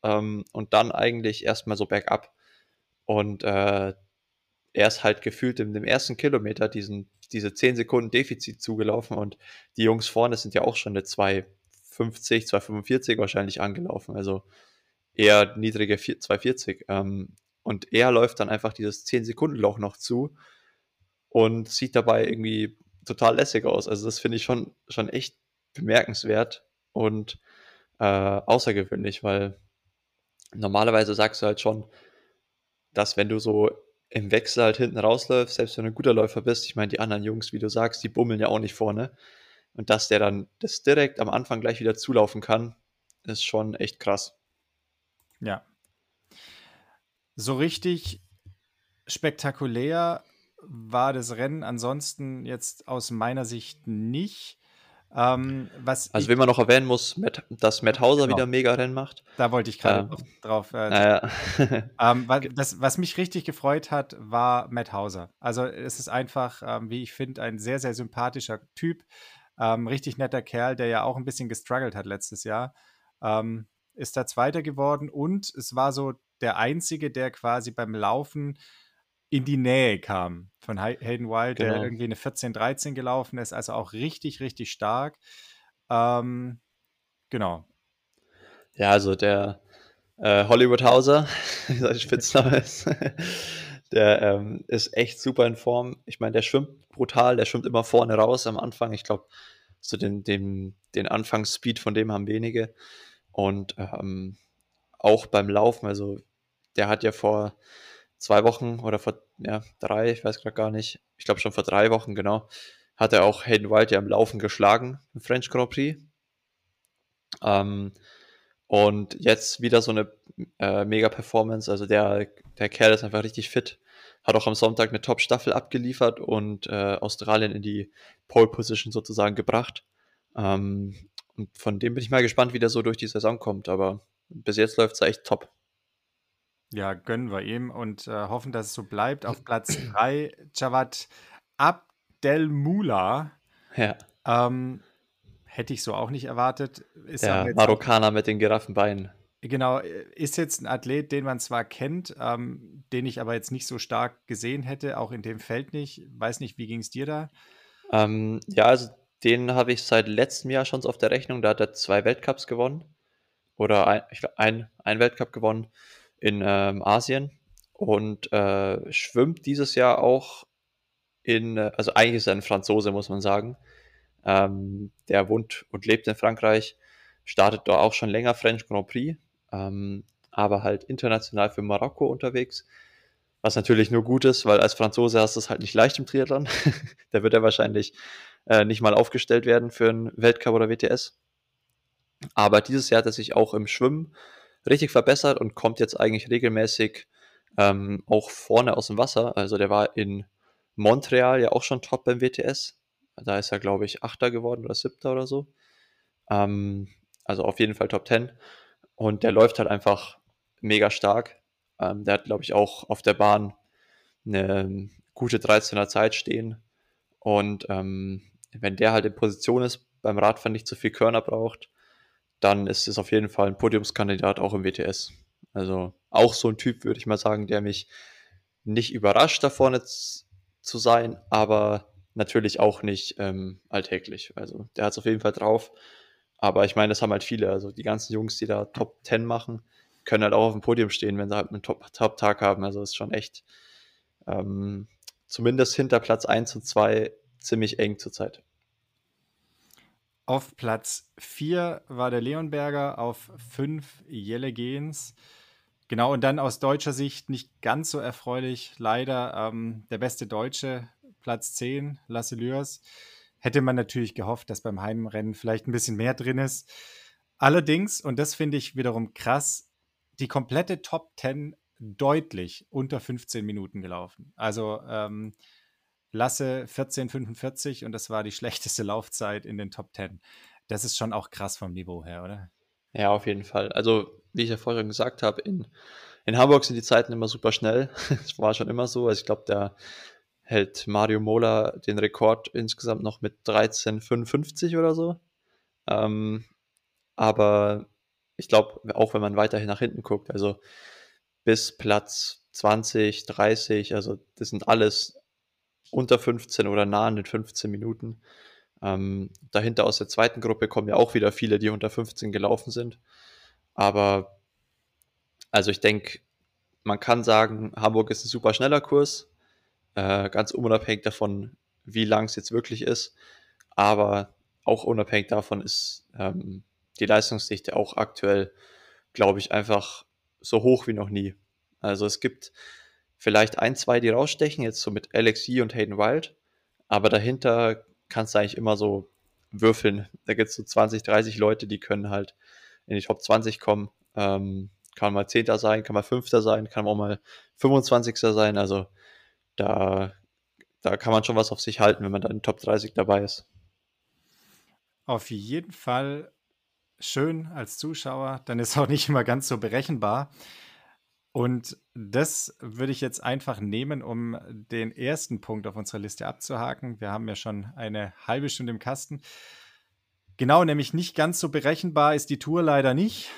ähm, und dann eigentlich erstmal so bergab. Und äh, er ist halt gefühlt in dem ersten Kilometer diesen, diese 10 Sekunden Defizit zugelaufen und die Jungs vorne sind ja auch schon eine 250, 245 wahrscheinlich angelaufen, also eher niedrige 240. Ähm, und er läuft dann einfach dieses 10 Sekunden Loch noch zu und sieht dabei irgendwie total lässig aus. Also das finde ich schon, schon echt bemerkenswert und äh, außergewöhnlich, weil normalerweise sagst du halt schon, dass wenn du so im Wechsel halt hinten rausläufst, selbst wenn du ein guter Läufer bist, ich meine, die anderen Jungs, wie du sagst, die bummeln ja auch nicht vorne. Und dass der dann das direkt am Anfang gleich wieder zulaufen kann, ist schon echt krass. Ja. So richtig spektakulär war das Rennen ansonsten jetzt aus meiner Sicht nicht. Ähm, was also, wenn man noch erwähnen muss, Matt, dass Matt Hauser genau. wieder mega Rennen macht. Da wollte ich gerade ähm, drauf. Äh, naja. ähm, was, das, was mich richtig gefreut hat, war Matt Hauser. Also, es ist einfach, ähm, wie ich finde, ein sehr, sehr sympathischer Typ. Ähm, richtig netter Kerl, der ja auch ein bisschen gestruggelt hat letztes Jahr. Ähm, ist da Zweiter geworden und es war so der Einzige, der quasi beim Laufen in die Nähe kam von Hayden Wild, genau. der irgendwie eine 14-13 gelaufen ist, also auch richtig, richtig stark. Ähm, genau. Ja, also der äh, Hollywood Hauser, wie sein Spitzname ist, der ähm, ist echt super in Form. Ich meine, der schwimmt brutal, der schwimmt immer vorne raus am Anfang. Ich glaube, so den, den, den Anfangsspeed von dem haben wenige. Und ähm, auch beim Laufen, also der hat ja vor zwei Wochen oder vor ja, drei, ich weiß gerade gar nicht, ich glaube schon vor drei Wochen, genau, hat er auch Hayden Wild ja im Laufen geschlagen im French Grand Prix. Ähm, und jetzt wieder so eine äh, Mega-Performance. Also der, der Kerl ist einfach richtig fit. Hat auch am Sonntag eine Top-Staffel abgeliefert und äh, Australien in die Pole-Position sozusagen gebracht. Ähm, und von dem bin ich mal gespannt, wie der so durch die Saison kommt. Aber bis jetzt läuft es echt top. Ja, gönnen wir ihm und äh, hoffen, dass es so bleibt. Auf Platz 3 Javad Abdelmula. Ja. Ähm, hätte ich so auch nicht erwartet. Ist Der Marokkaner mit den Giraffenbeinen. Genau, ist jetzt ein Athlet, den man zwar kennt, ähm, den ich aber jetzt nicht so stark gesehen hätte, auch in dem Feld nicht. Weiß nicht, wie ging es dir da? Ähm, ja, also den habe ich seit letztem Jahr schon auf der Rechnung. Da hat er zwei Weltcups gewonnen. Oder ein, ich glaub, ein, ein Weltcup gewonnen in ähm, Asien und äh, schwimmt dieses Jahr auch in, äh, also eigentlich ist er ein Franzose, muss man sagen. Ähm, der wohnt und lebt in Frankreich, startet da auch schon länger French Grand Prix, ähm, aber halt international für Marokko unterwegs. Was natürlich nur gut ist, weil als Franzose hast du es halt nicht leicht im Triathlon. da wird er wahrscheinlich äh, nicht mal aufgestellt werden für einen Weltcup oder WTS. Aber dieses Jahr hat er sich auch im Schwimmen richtig verbessert und kommt jetzt eigentlich regelmäßig ähm, auch vorne aus dem Wasser. Also der war in Montreal ja auch schon top beim WTS. Da ist er, glaube ich, Achter geworden oder Siebter oder so. Ähm, also auf jeden Fall Top Ten. Und der läuft halt einfach mega stark. Ähm, der hat, glaube ich, auch auf der Bahn eine gute 13er Zeit stehen. Und ähm, wenn der halt in Position ist, beim Radfahren nicht zu viel Körner braucht, dann ist es auf jeden Fall ein Podiumskandidat auch im WTS. Also auch so ein Typ, würde ich mal sagen, der mich nicht überrascht, da vorne zu sein, aber natürlich auch nicht ähm, alltäglich. Also der hat es auf jeden Fall drauf. Aber ich meine, das haben halt viele. Also die ganzen Jungs, die da Top 10 machen, können halt auch auf dem Podium stehen, wenn sie halt einen Top-Tag Top haben. Also ist schon echt ähm, zumindest hinter Platz 1 und 2 ziemlich eng zurzeit. Auf Platz 4 war der Leonberger, auf 5 Jelle Gens. Genau, und dann aus deutscher Sicht nicht ganz so erfreulich, leider ähm, der beste Deutsche, Platz 10, Lasse Lürs. Hätte man natürlich gehofft, dass beim Heimrennen vielleicht ein bisschen mehr drin ist. Allerdings, und das finde ich wiederum krass, die komplette Top 10 deutlich unter 15 Minuten gelaufen. Also ähm, Lasse 14,45 und das war die schlechteste Laufzeit in den Top 10. Das ist schon auch krass vom Niveau her, oder? Ja, auf jeden Fall. Also, wie ich ja vorher schon gesagt habe, in, in Hamburg sind die Zeiten immer super schnell. Das war schon immer so. Also, ich glaube, da hält Mario Mola den Rekord insgesamt noch mit 13,55 oder so. Ähm, aber ich glaube, auch wenn man weiterhin nach hinten guckt, also bis Platz 20, 30, also das sind alles unter 15 oder nah an den 15 Minuten. Ähm, dahinter aus der zweiten Gruppe kommen ja auch wieder viele, die unter 15 gelaufen sind. Aber also ich denke, man kann sagen, Hamburg ist ein super schneller Kurs, äh, ganz unabhängig davon, wie lang es jetzt wirklich ist. Aber auch unabhängig davon ist ähm, die Leistungsdichte auch aktuell, glaube ich, einfach so hoch wie noch nie. Also es gibt vielleicht ein, zwei, die rausstechen, jetzt so mit Alex Yee und Hayden Wild. Aber dahinter kannst du eigentlich immer so würfeln. Da gibt es so 20, 30 Leute, die können halt in die Top 20 kommen. Ähm, kann mal Zehnter sein, kann mal Fünfter sein, kann auch mal 25. sein. Also da, da kann man schon was auf sich halten, wenn man da in den Top 30 dabei ist. Auf jeden Fall schön als Zuschauer. Dann ist auch nicht immer ganz so berechenbar. Und das würde ich jetzt einfach nehmen, um den ersten Punkt auf unserer Liste abzuhaken. Wir haben ja schon eine halbe Stunde im Kasten. Genau, nämlich nicht ganz so berechenbar ist die Tour leider nicht.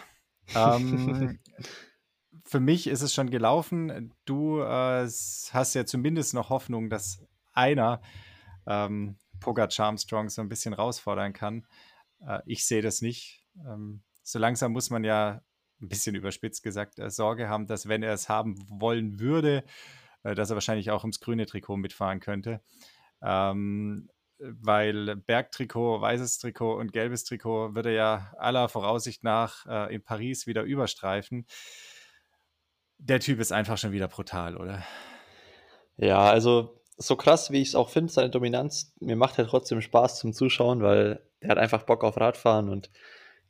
Ähm, für mich ist es schon gelaufen. Du äh, hast ja zumindest noch Hoffnung, dass einer ähm, Pogacar Armstrong so ein bisschen herausfordern kann. Äh, ich sehe das nicht. Ähm, so langsam muss man ja ein bisschen überspitzt gesagt, äh, Sorge haben, dass wenn er es haben wollen würde, äh, dass er wahrscheinlich auch ums grüne Trikot mitfahren könnte. Ähm, weil Bergtrikot, weißes Trikot und gelbes Trikot würde ja aller Voraussicht nach äh, in Paris wieder überstreifen. Der Typ ist einfach schon wieder brutal, oder? Ja, also so krass, wie ich es auch finde, seine Dominanz, mir macht er trotzdem Spaß zum Zuschauen, weil er hat einfach Bock auf Radfahren und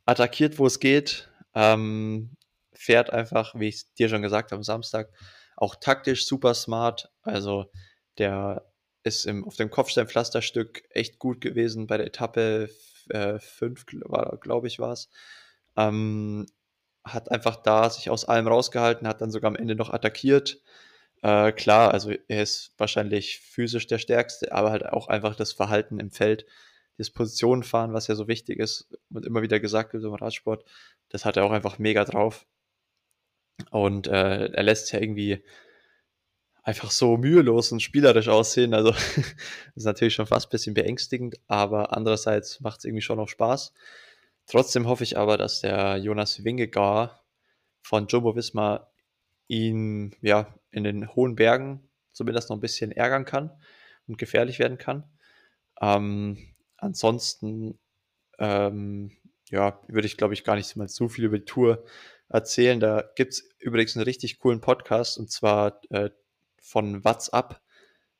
attackiert, wo es geht, ähm, fährt einfach, wie ich dir schon gesagt habe, am Samstag, auch taktisch super smart. Also der ist im, auf dem Kopfsteinpflasterstück echt gut gewesen bei der Etappe 5, äh, glaube ich, war es. Ähm, hat einfach da sich aus allem rausgehalten, hat dann sogar am Ende noch attackiert. Äh, klar, also er ist wahrscheinlich physisch der Stärkste, aber halt auch einfach das Verhalten im Feld, das Positionenfahren, was ja so wichtig ist, wird immer wieder gesagt im Radsport, das hat er auch einfach mega drauf. Und äh, er lässt ja irgendwie einfach so mühelos und spielerisch aussehen. Also ist natürlich schon fast ein bisschen beängstigend, aber andererseits macht es irgendwie schon noch Spaß. Trotzdem hoffe ich aber, dass der Jonas Wingegar von Jumbo Visma ihn ja in den hohen Bergen zumindest noch ein bisschen ärgern kann und gefährlich werden kann. Ähm, ansonsten ähm, ja, würde ich glaube ich gar nicht mal zu viel über die Tour erzählen. Da gibt es übrigens einen richtig coolen Podcast und zwar äh, von WhatsApp,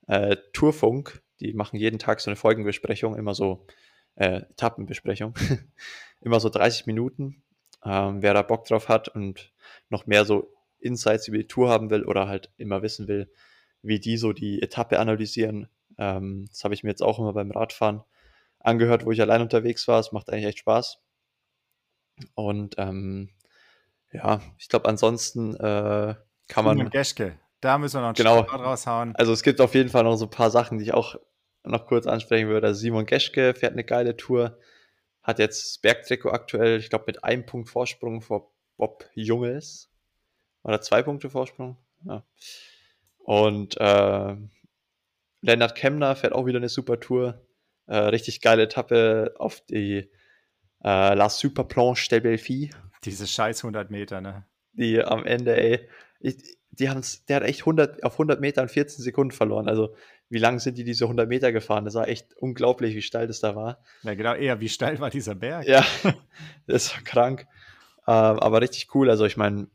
äh, Tourfunk. Die machen jeden Tag so eine Folgenbesprechung, immer so äh, Etappenbesprechung, immer so 30 Minuten. Ähm, wer da Bock drauf hat und noch mehr so Insights über die Tour haben will oder halt immer wissen will, wie die so die Etappe analysieren. Ähm, das habe ich mir jetzt auch immer beim Radfahren angehört, wo ich allein unterwegs war. Es macht eigentlich echt Spaß. Und ähm, ja, ich glaube, ansonsten äh, kann man. Simon Geschke. da müssen wir noch einen Genau. Shoutout raushauen. Also es gibt auf jeden Fall noch so ein paar Sachen, die ich auch noch kurz ansprechen würde. Also Simon Geschke fährt eine geile Tour, hat jetzt Bergtrikot aktuell, ich glaube mit einem Punkt Vorsprung vor Bob Junges. Oder zwei Punkte Vorsprung. Ja. Und äh, Lennart Kemner fährt auch wieder eine super Tour. Äh, richtig geile Etappe auf die äh, La Super Planche de Belfi. Diese scheiß 100 Meter, ne? Die am Ende, ey, ich, die haben's, der hat echt 100, auf 100 Metern 14 Sekunden verloren. Also, wie lang sind die diese 100 Meter gefahren? Das war echt unglaublich, wie steil das da war. Ja, genau, eher wie steil war dieser Berg. Ja, das war krank. Ähm, aber richtig cool. Also, ich meine,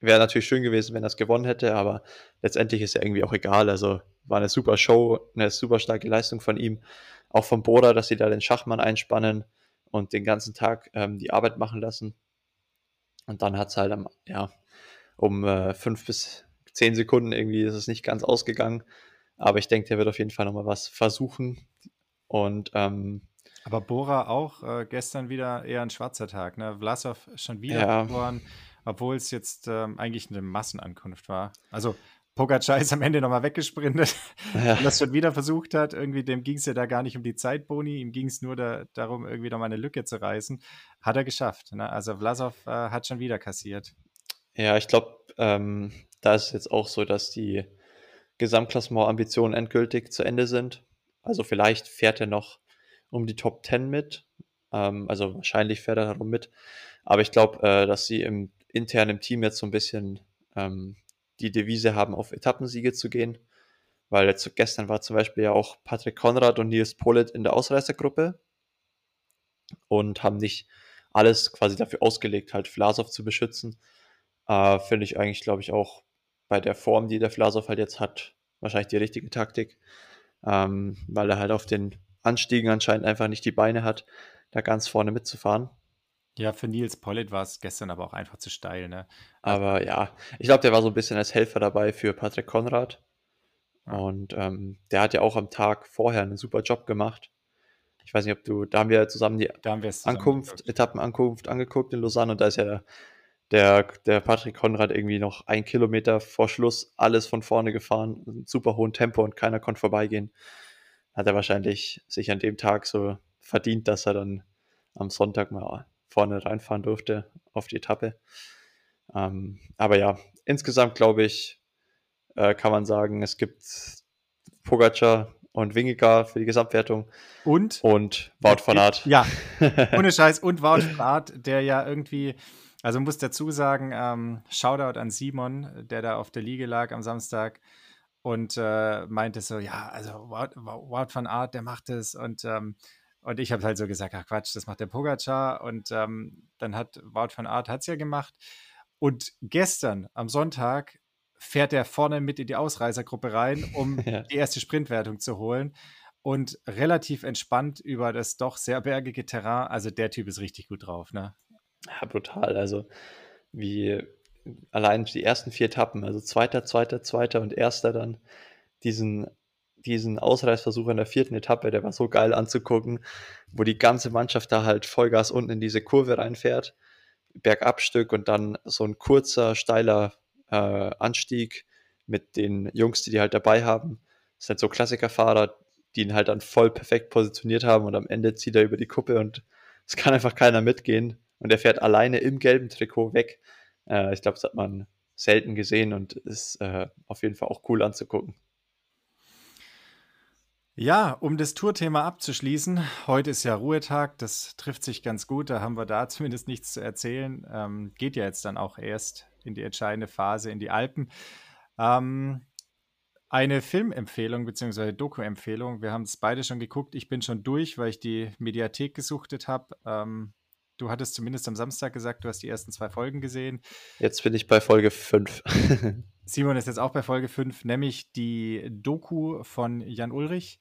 wäre natürlich schön gewesen, wenn er es gewonnen hätte, aber letztendlich ist ja irgendwie auch egal. Also, war eine super Show, eine super starke Leistung von ihm. Auch von Boda, dass sie da den Schachmann einspannen und den ganzen Tag ähm, die Arbeit machen lassen. Und dann hat es halt am, ja, um äh, fünf bis zehn Sekunden irgendwie ist es nicht ganz ausgegangen. Aber ich denke, der wird auf jeden Fall nochmal was versuchen. Und ähm, Aber Bora auch äh, gestern wieder eher ein schwarzer Tag. Ne? Vlasov schon wieder Ja. verloren, obwohl es jetzt ähm, eigentlich eine Massenankunft war. Also Pogacar ist am Ende nochmal weggesprintet ja, und das schon wieder versucht hat. Irgendwie, dem ging es ja da gar nicht um die Zeitboni, ihm ging es nur da, darum, irgendwie nochmal eine Lücke zu reißen. Hat er geschafft. Ne? Also Vlasov äh, hat schon wieder kassiert. ja, ich glaube, ähm, da ist es jetzt auch so, dass die Gesamtklassement-Ambitionen endgültig zu Ende sind. Also vielleicht fährt er noch um die Top 10 mit. Ähm, also wahrscheinlich fährt er darum mit. Aber ich glaube, äh, dass sie im internen Team jetzt so ein bisschen ähm, die Devise haben, auf Etappensiege zu gehen. Weil jetzt gestern war zum Beispiel ja auch Patrick Konrad und Nils Polit in der Ausreißergruppe und haben nicht alles quasi dafür ausgelegt, halt Vlasov zu beschützen. Äh, Finde ich eigentlich, glaube ich, auch bei der Form, die der Vlasov halt jetzt hat, wahrscheinlich die richtige Taktik, ähm, weil er halt auf den Anstiegen anscheinend einfach nicht die Beine hat, da ganz vorne mitzufahren. Ja, für Nils Pollitt war es gestern aber auch einfach zu steil. Ne? Aber ja, ich glaube, der war so ein bisschen als Helfer dabei für Patrick Konrad. Ja. Und ähm, der hat ja auch am Tag vorher einen super Job gemacht. Ich weiß nicht, ob du, da haben wir zusammen die zusammen Ankunft, geguckt. Etappenankunft angeguckt in Lausanne und da ist ja der, der, Patrick Konrad irgendwie noch ein Kilometer vor Schluss alles von vorne gefahren, in super hohem Tempo und keiner konnte vorbeigehen. Hat er wahrscheinlich sich an dem Tag so verdient, dass er dann am Sonntag mal vorne reinfahren durfte auf die Etappe. Ähm, aber ja, insgesamt glaube ich, äh, kann man sagen, es gibt Pogacar und Wingegaard für die Gesamtwertung Und und Wout van Aert. Ja, ohne Scheiß. Und Wout van Aert, der ja irgendwie, also muss dazu sagen, ähm, Shoutout an Simon, der da auf der Liege lag am Samstag und äh, meinte so, ja, also Wout, Wout van Aert, der macht es und ähm, und ich habe halt so gesagt, ach Quatsch, das macht der Pogacar und ähm, dann hat Wout van Aert hat's ja gemacht und gestern am Sonntag fährt er vorne mit in die Ausreißergruppe rein, um Ja. die erste Sprintwertung zu holen und relativ entspannt über das doch sehr bergige Terrain. Also der Typ ist richtig gut drauf, ne? Ja, brutal. Also, wie allein die ersten vier Etappen, also zweiter, zweiter, zweiter und erster dann, diesen, diesen Ausreißversuch in der vierten Etappe, der war so geil anzugucken, wo die ganze Mannschaft da halt Vollgas unten in diese Kurve reinfährt, Bergabstück und dann so ein kurzer, steiler äh, Anstieg mit den Jungs, die die halt dabei haben. Das sind so Klassikerfahrer, die ihn halt dann voll perfekt positioniert haben und am Ende zieht er über die Kuppe und es kann einfach keiner mitgehen und er fährt alleine im gelben Trikot weg. Äh, ich glaube, das hat man selten gesehen und ist äh, auf jeden Fall auch cool anzugucken. Ja, um das Tourthema abzuschließen, heute ist ja Ruhetag, das trifft sich ganz gut, da haben wir da zumindest nichts zu erzählen. Ähm, geht ja jetzt dann auch erst in die entscheidende Phase in die Alpen. Ähm, eine Filmempfehlung bzw. Doku-Empfehlung. Wir haben es beide schon geguckt. Ich bin schon durch, weil ich die Mediathek gesuchtet habe. Ähm, du hattest zumindest am Samstag gesagt, du hast die ersten zwei Folgen gesehen. Jetzt bin ich bei Folge 5. Simon ist jetzt auch bei Folge 5, nämlich die Doku von Jan Ulrich.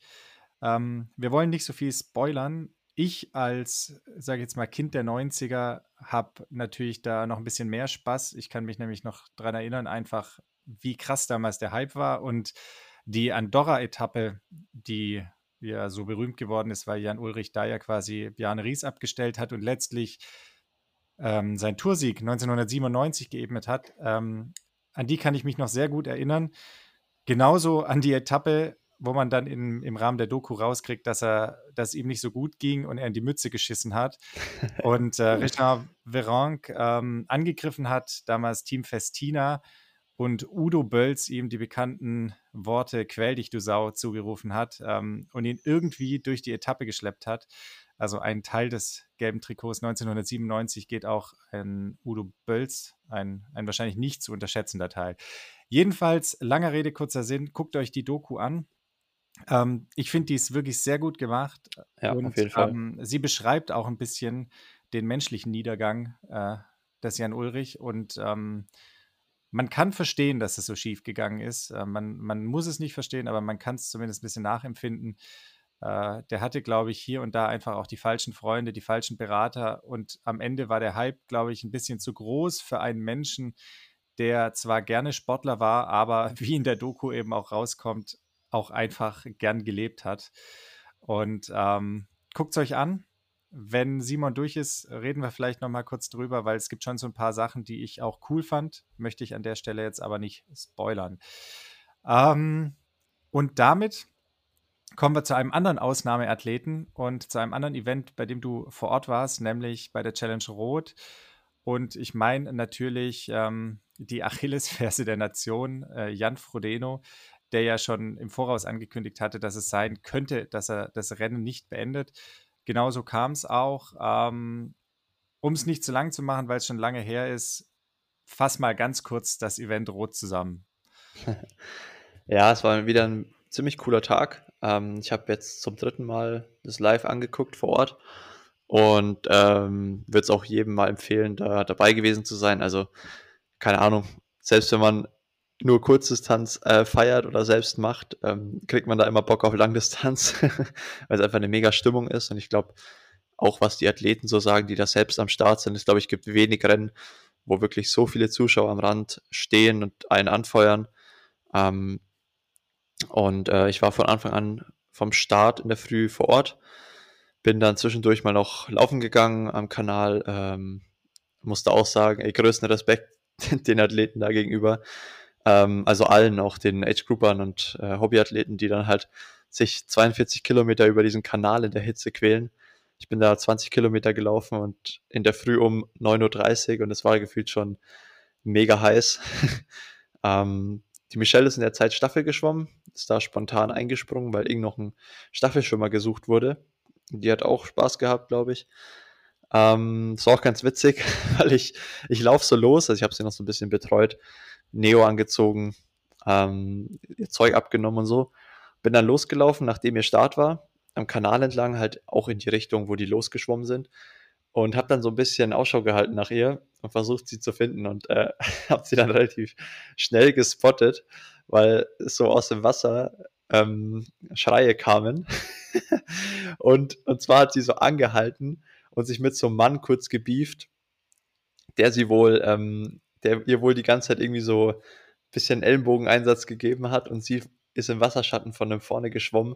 Ähm, wir wollen nicht so viel spoilern. Ich als, sage ich jetzt mal, Kind der 90er habe natürlich da noch ein bisschen mehr Spaß. Ich kann mich nämlich noch daran erinnern, einfach wie krass damals der Hype war und die Andorra-Etappe, die ja so berühmt geworden ist, weil Jan Ulrich da ja quasi Bjarne Ries abgestellt hat und letztlich ähm, seinen Toursieg 1997 geebnet hat. Ähm, an die kann ich mich noch sehr gut erinnern. Genauso an die Etappe, wo man dann in, im Rahmen der Doku rauskriegt, dass er, dass ihm nicht so gut ging und er in die Mütze geschissen hat und äh, Richard Veronk ähm, angegriffen hat, damals Team Festina und Udo Bölz ihm die bekannten Worte Quäl dich, du Sau zugerufen hat ähm, und ihn irgendwie durch die Etappe geschleppt hat. Also ein Teil des gelben Trikots 1997 geht auch an Udo Bölz, ein, ein wahrscheinlich nicht zu unterschätzender Teil. Jedenfalls, langer Rede, kurzer Sinn, guckt euch die Doku an. Ähm, ich finde, die ist wirklich sehr gut gemacht. Ja, und, auf jeden Fall. Ähm, sie beschreibt auch ein bisschen den menschlichen Niedergang äh, des Jan Ulrich und ähm, man kann verstehen, dass es so schief gegangen ist. Äh, man, man muss es nicht verstehen, aber man kann es zumindest ein bisschen nachempfinden. Äh, der hatte, glaube ich, hier und da einfach auch die falschen Freunde, die falschen Berater und am Ende war der Hype, glaube ich, ein bisschen zu groß für einen Menschen, der zwar gerne Sportler war, aber wie in der Doku eben auch rauskommt, auch einfach gern gelebt hat. Und ähm, guckt es euch an. Wenn Simon durch ist, reden wir vielleicht noch mal kurz drüber, weil es gibt schon so ein paar Sachen, die ich auch cool fand. Möchte ich an der Stelle jetzt aber nicht spoilern. Ähm, und damit kommen wir zu einem anderen Ausnahmeathleten und zu einem anderen Event, bei dem du vor Ort warst, nämlich bei der Challenge Rot. Und ich meine natürlich ähm, die Achillesferse der Nation, äh, Jan Frodeno, der ja schon im Voraus angekündigt hatte, dass es sein könnte, dass er das Rennen nicht beendet. Genauso kam es auch. Ähm, um es nicht zu lang zu machen, weil es schon lange her ist, fass mal ganz kurz das Event Rot zusammen. ja, es war wieder ein ziemlich cooler Tag. Ähm, ich habe jetzt zum dritten Mal das live angeguckt vor Ort und ähm, würde es auch jedem mal empfehlen, da dabei gewesen zu sein. Also, keine Ahnung, selbst wenn man nur Kurzdistanz äh, feiert oder selbst macht, ähm, kriegt man da immer Bock auf Langdistanz, weil es einfach eine mega Stimmung ist. Und ich glaube, auch was die Athleten so sagen, die da selbst am Start sind, ist, glaube ich, gibt wenig Rennen, wo wirklich so viele Zuschauer am Rand stehen und einen anfeuern. Ähm, und äh, ich war von Anfang an vom Start in der Früh vor Ort, bin dann zwischendurch mal noch laufen gegangen am Kanal, ähm, musste auch sagen, ey, größten Respekt den Athleten da gegenüber ähm, also allen, auch den Age-Groupern und äh, Hobbyathleten, die dann halt sich 42 Kilometer über diesen Kanal in der Hitze quälen. Ich bin da 20 Kilometer gelaufen und in der Früh um 9.30 Uhr und es war gefühlt schon mega heiß. ähm, die Michelle ist in der Zeit Staffel geschwommen, ist da spontan eingesprungen, weil irgend noch ein Staffelschwimmer gesucht wurde. Die hat auch Spaß gehabt, glaube ich. Ähm, ist auch ganz witzig, weil ich, ich laufe so los, also ich habe sie noch so ein bisschen betreut Neo angezogen, ähm, Zeug abgenommen und so. Bin dann losgelaufen, nachdem ihr Start war, am Kanal entlang, halt auch in die Richtung, wo die losgeschwommen sind. Und habe dann so ein bisschen Ausschau gehalten nach ihr und versucht, sie zu finden. Und äh, habe sie dann relativ schnell gespottet, weil so aus dem Wasser ähm, Schreie kamen. und, und zwar hat sie so angehalten und sich mit so einem Mann kurz gebieft, der sie wohl ähm, der ihr wohl die ganze Zeit irgendwie so ein bisschen Ellenbogeneinsatz gegeben hat und sie ist im Wasserschatten von dem vorne geschwommen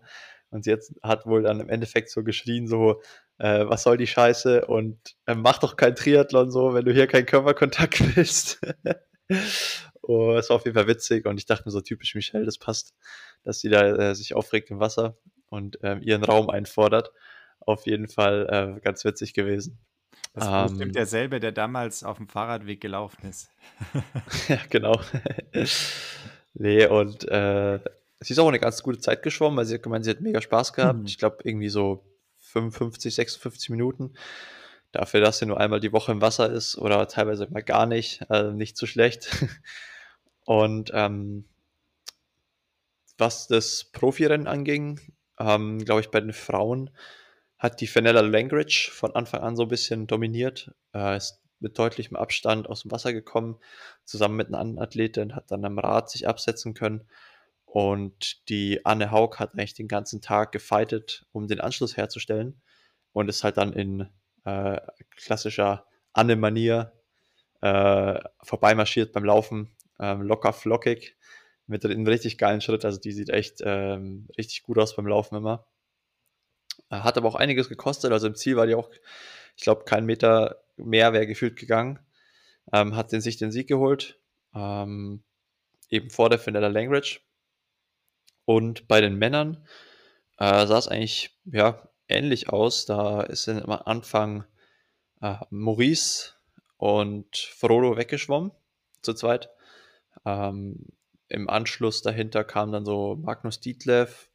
und sie jetzt hat wohl dann im Endeffekt so geschrien, so, äh, was soll die Scheiße und äh, mach doch kein Triathlon so, wenn du hier keinen Körperkontakt willst. oh, es war auf jeden Fall witzig und ich dachte mir so typisch Michelle, das passt, dass sie da äh, sich aufregt im Wasser und ähm, ihren Raum einfordert. Auf jeden Fall äh, ganz witzig gewesen. Das ist bestimmt ähm. derselbe, der damals auf dem Fahrradweg gelaufen ist. ja, genau. nee, und äh, sie ist auch eine ganz gute Zeit geschwommen, weil sie hat gemeint, sie hat mega Spaß gehabt. Mhm. Ich glaube, irgendwie so 55, 56 Minuten. Dafür, dass sie nur einmal die Woche im Wasser ist oder teilweise mal gar nicht, also nicht so schlecht. und ähm, was das Profirennen anging, ähm, glaube ich, bei den Frauen hat die Fenella Langridge von Anfang an so ein bisschen dominiert, äh, ist mit deutlichem Abstand aus dem Wasser gekommen, zusammen mit einer anderen Athletin, hat dann am Rad sich absetzen können. Und die Anne Haug hat eigentlich den ganzen Tag gefightet, um den Anschluss herzustellen. Und ist halt dann in äh, klassischer Anne-Manier äh, vorbeimarschiert beim Laufen, ähm, locker flockig, mit einem richtig geilen Schritt. Also die sieht echt ähm, richtig gut aus beim Laufen immer. Äh, hat aber auch einiges gekostet. Also im Ziel war die auch, ich glaube, kein Meter mehr wäre gefühlt gegangen. Ähm, hat den, sich den Sieg geholt. Ähm, eben vor der Fenella Langridge. Und bei den Männern äh, sah es eigentlich ja, ähnlich aus. Da ist am Anfang äh, Maurice und Frodo weggeschwommen, zu zweit. Ähm, Im Anschluss dahinter kam dann so Magnus Dietlev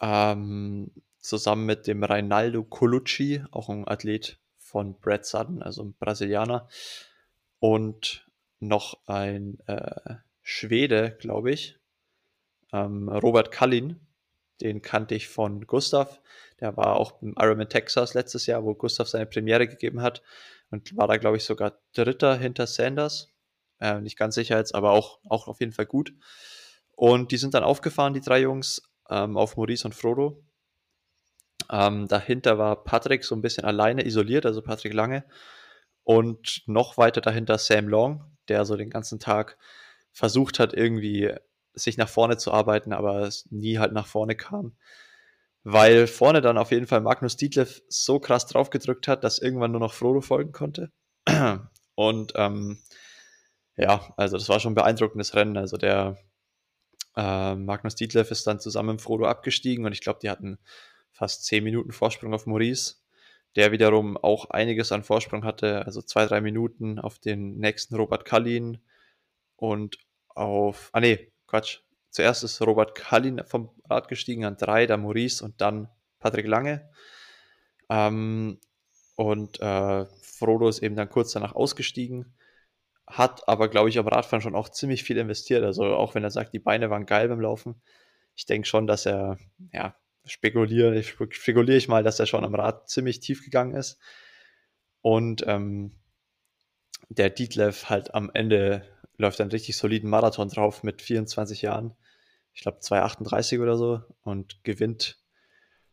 ähm, zusammen mit dem Reinaldo Colucci, auch ein Athlet von Brad Sutton, also ein Brasilianer. Und noch ein äh, Schwede, glaube ich, ähm, Robert Kallin, den kannte ich von Gustav. Der war auch im Ironman Texas letztes Jahr, wo Gustav seine Premiere gegeben hat und war da, glaube ich, sogar Dritter hinter Sanders. Äh, nicht ganz sicher jetzt, aber auch, auch auf jeden Fall gut. Und die sind dann aufgefahren, die drei Jungs, ähm, auf Maurice und Frodo. Ähm, dahinter war Patrick so ein bisschen alleine isoliert, also Patrick Lange. Und noch weiter dahinter Sam Long, der so den ganzen Tag versucht hat, irgendwie sich nach vorne zu arbeiten, aber nie halt nach vorne kam. Weil vorne dann auf jeden Fall Magnus Dietleff so krass draufgedrückt hat, dass irgendwann nur noch Frodo folgen konnte. Und ähm, ja, also das war schon ein beeindruckendes Rennen. Also der äh, Magnus Dietleff ist dann zusammen mit Frodo abgestiegen und ich glaube, die hatten fast zehn Minuten Vorsprung auf Maurice, der wiederum auch einiges an Vorsprung hatte, also zwei, drei Minuten auf den nächsten Robert Kallin und auf, ah nee, Quatsch. Zuerst ist Robert Kallin vom Rad gestiegen an drei, dann Maurice und dann Patrick Lange. Ähm, und äh, Frodo ist eben dann kurz danach ausgestiegen, hat aber, glaube ich, am Radfahren schon auch ziemlich viel investiert. Also auch wenn er sagt, die Beine waren geil beim Laufen. Ich denke schon, dass er, ja, spekuliere, spekuliere ich mal, dass er schon am Rad ziemlich tief gegangen ist. Und ähm, der Dietlev halt am Ende läuft einen richtig soliden Marathon drauf mit 24 Jahren. Ich glaube 2,38 oder so und gewinnt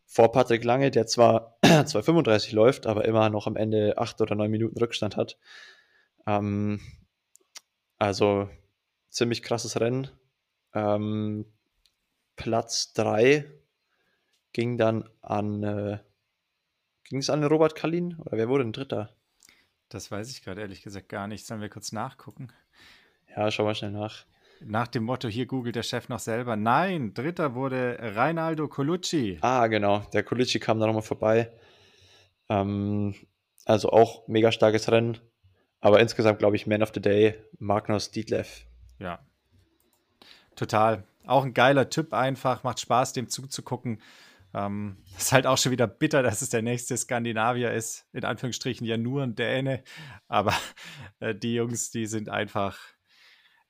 vor Patrick Lange, der zwar 2,35 läuft, aber immer noch am Ende 8 oder 9 Minuten Rückstand hat. Ähm, also ziemlich krasses Rennen. Ähm, Platz 3 ging dann an, äh, ging es an Robert Kallin oder wer wurde denn Dritter? Das weiß ich gerade ehrlich gesagt gar nicht. Sollen wir kurz nachgucken? Ja, schau mal schnell nach. Nach dem Motto, hier googelt der Chef noch selber. Nein, dritter wurde Reinaldo Colucci. Ah, genau. Der Colucci kam da nochmal vorbei. Ähm, also auch mega starkes Rennen. Aber insgesamt, glaube ich, Man of the Day, Magnus Dietleff. Ja. Total. Auch ein geiler Typ einfach. Macht Spaß, dem zuzugucken. Ähm, ist halt auch schon wieder bitter, dass es der nächste Skandinavier ist. In Anführungsstrichen ja nur ein Däne. Aber äh, die Jungs, die sind einfach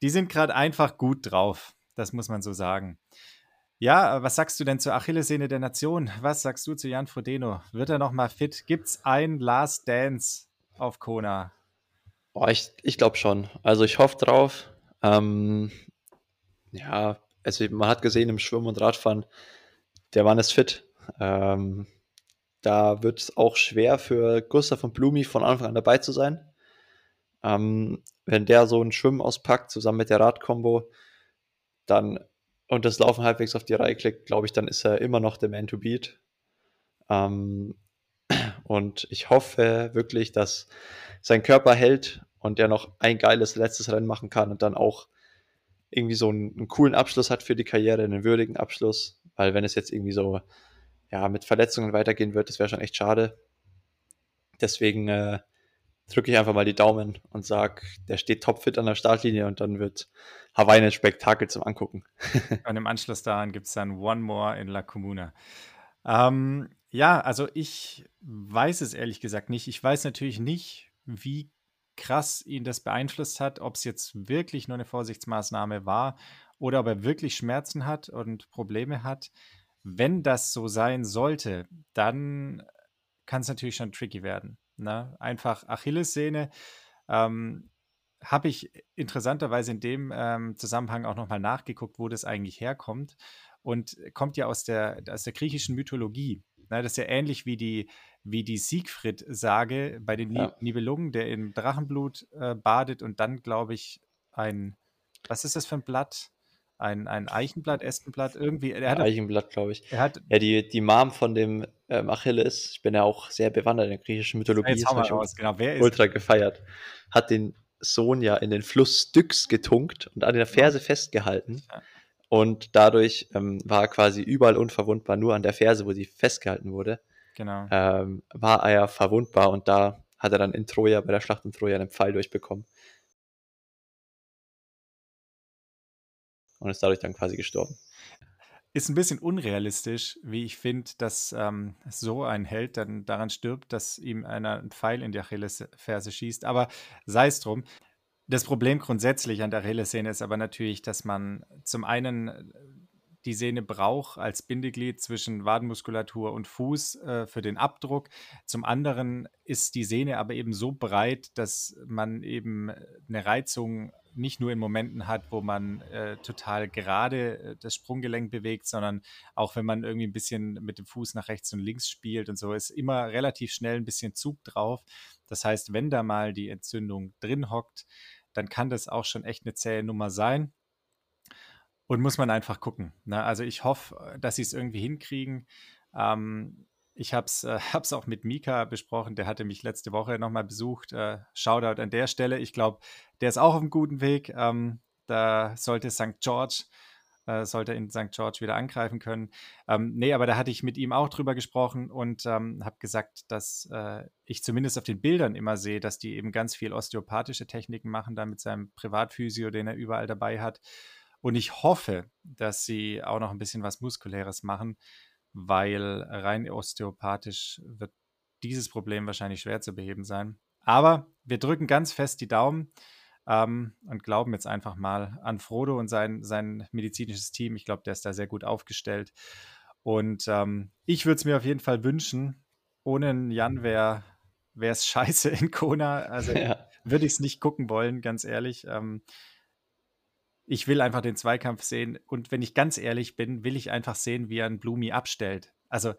die sind gerade einfach gut drauf. Das muss man so sagen. Ja, was sagst du denn zur Achillessehne der Nation? Was sagst du zu Jan Frodeno? Wird er noch mal fit? Gibt es ein Last Dance auf Kona? Oh, ich ich glaube schon. Also ich hoffe drauf. Ähm, ja, also man hat gesehen im Schwimmen und Radfahren, der Mann ist fit. Ähm, da wird es auch schwer für Gustav und Blumi von Anfang an dabei zu sein. Ähm, wenn der so ein Schwimmen auspackt, zusammen mit der Radkombo, dann und das Laufen halbwegs auf die Reihe klickt, glaube ich, dann ist er immer noch der Man to Beat. Ähm, und ich hoffe wirklich, dass sein Körper hält und er noch ein geiles letztes Rennen machen kann und dann auch irgendwie so einen, einen, coolen Abschluss hat für die Karriere, einen würdigen Abschluss. Weil wenn es jetzt irgendwie so ja, mit Verletzungen weitergehen wird, das wäre schon echt schade. Deswegen äh, drücke ich einfach mal die Daumen und sage, der steht topfit an der Startlinie und dann wird Hawaii ein Spektakel zum Angucken. und im Anschluss daran gibt es dann One More in La Comuna. Ähm, ja, also ich weiß es ehrlich gesagt nicht. Ich weiß natürlich nicht, wie krass ihn das beeinflusst hat, ob es jetzt wirklich nur eine Vorsichtsmaßnahme war oder ob er wirklich Schmerzen hat und Probleme hat. Wenn das so sein sollte, dann kann es natürlich schon tricky werden. Ne? Einfach Achillessehne. Ähm, habe ich interessanterweise in dem ähm, Zusammenhang auch nochmal nachgeguckt, wo das eigentlich herkommt. Und kommt ja aus der, aus der griechischen Mythologie. Ne? Das ist ja ähnlich wie die, wie die Siegfried-Sage bei den ja. Nibelungen, der in Drachenblut äh, badet und dann, glaube ich, ein, was ist das für ein Blatt? Ein, ein Eichenblatt, Espenblatt, irgendwie. Er hat, Eichenblatt, glaube ich. Er hat, ja, die, die Mom von dem ähm, Achilles, ich bin ja auch sehr bewandert in der griechischen Mythologie, jetzt raus, genau. Wer ist ultra gefeiert, hat den Sohn ja in den Fluss Styx getunkt und an der Ferse festgehalten. Und dadurch ähm, war er quasi überall unverwundbar, nur an der Ferse, wo sie festgehalten wurde, Genau. ähm, war er ja verwundbar und da hat er dann in Troja, bei der Schlacht in Troja, einen Pfeil durchbekommen. Und ist dadurch dann quasi gestorben. Ist ein bisschen unrealistisch, wie ich finde, dass ähm, so ein Held dann daran stirbt, dass ihm einer einen Pfeil in die Achillesferse schießt. Aber sei es drum. Das Problem grundsätzlich an der Achillessehne ist aber natürlich, dass man zum einen äh, die Sehne braucht als Bindeglied zwischen Wadenmuskulatur und Fuß äh, für den Abdruck. Zum anderen ist die Sehne aber eben so breit, dass man eben eine Reizung nicht nur in Momenten hat, wo man äh, total gerade äh, das Sprunggelenk bewegt, sondern auch wenn man irgendwie ein bisschen mit dem Fuß nach rechts und links spielt und so, ist immer relativ schnell ein bisschen Zug drauf. Das heißt, wenn da mal die Entzündung drin hockt, dann kann das auch schon echt eine zähe Nummer sein. Und muss man einfach gucken. Ne? Also ich hoffe, dass sie es irgendwie hinkriegen. Ähm, ich habe es äh, auch mit Mika besprochen, der hatte mich letzte Woche nochmal besucht. Äh, Shoutout an der Stelle. Ich glaube, der ist auch auf einem guten Weg. Ähm, da sollte St. George, äh, sollte in St. George wieder angreifen können. Ähm, nee, aber da hatte ich mit ihm auch drüber gesprochen und ähm, habe gesagt, dass äh, ich zumindest auf den Bildern immer sehe, dass die eben ganz viel osteopathische Techniken machen, da mit seinem Privatphysio, den er überall dabei hat. Und ich hoffe, dass sie auch noch ein bisschen was Muskuläres machen, weil rein osteopathisch wird dieses Problem wahrscheinlich schwer zu beheben sein. Aber wir drücken ganz fest die Daumen ähm, und glauben jetzt einfach mal an Frodo und sein, sein medizinisches Team. Ich glaube, der ist da sehr gut aufgestellt. Und ähm, ich würde es mir auf jeden Fall wünschen, ohne Jan wäre es scheiße in Kona. Also ja. würde ich es nicht gucken wollen, ganz ehrlich. Ähm, ich will einfach den Zweikampf sehen. Und wenn ich ganz ehrlich bin, will ich einfach sehen, wie er einen Blumi abstellt. Also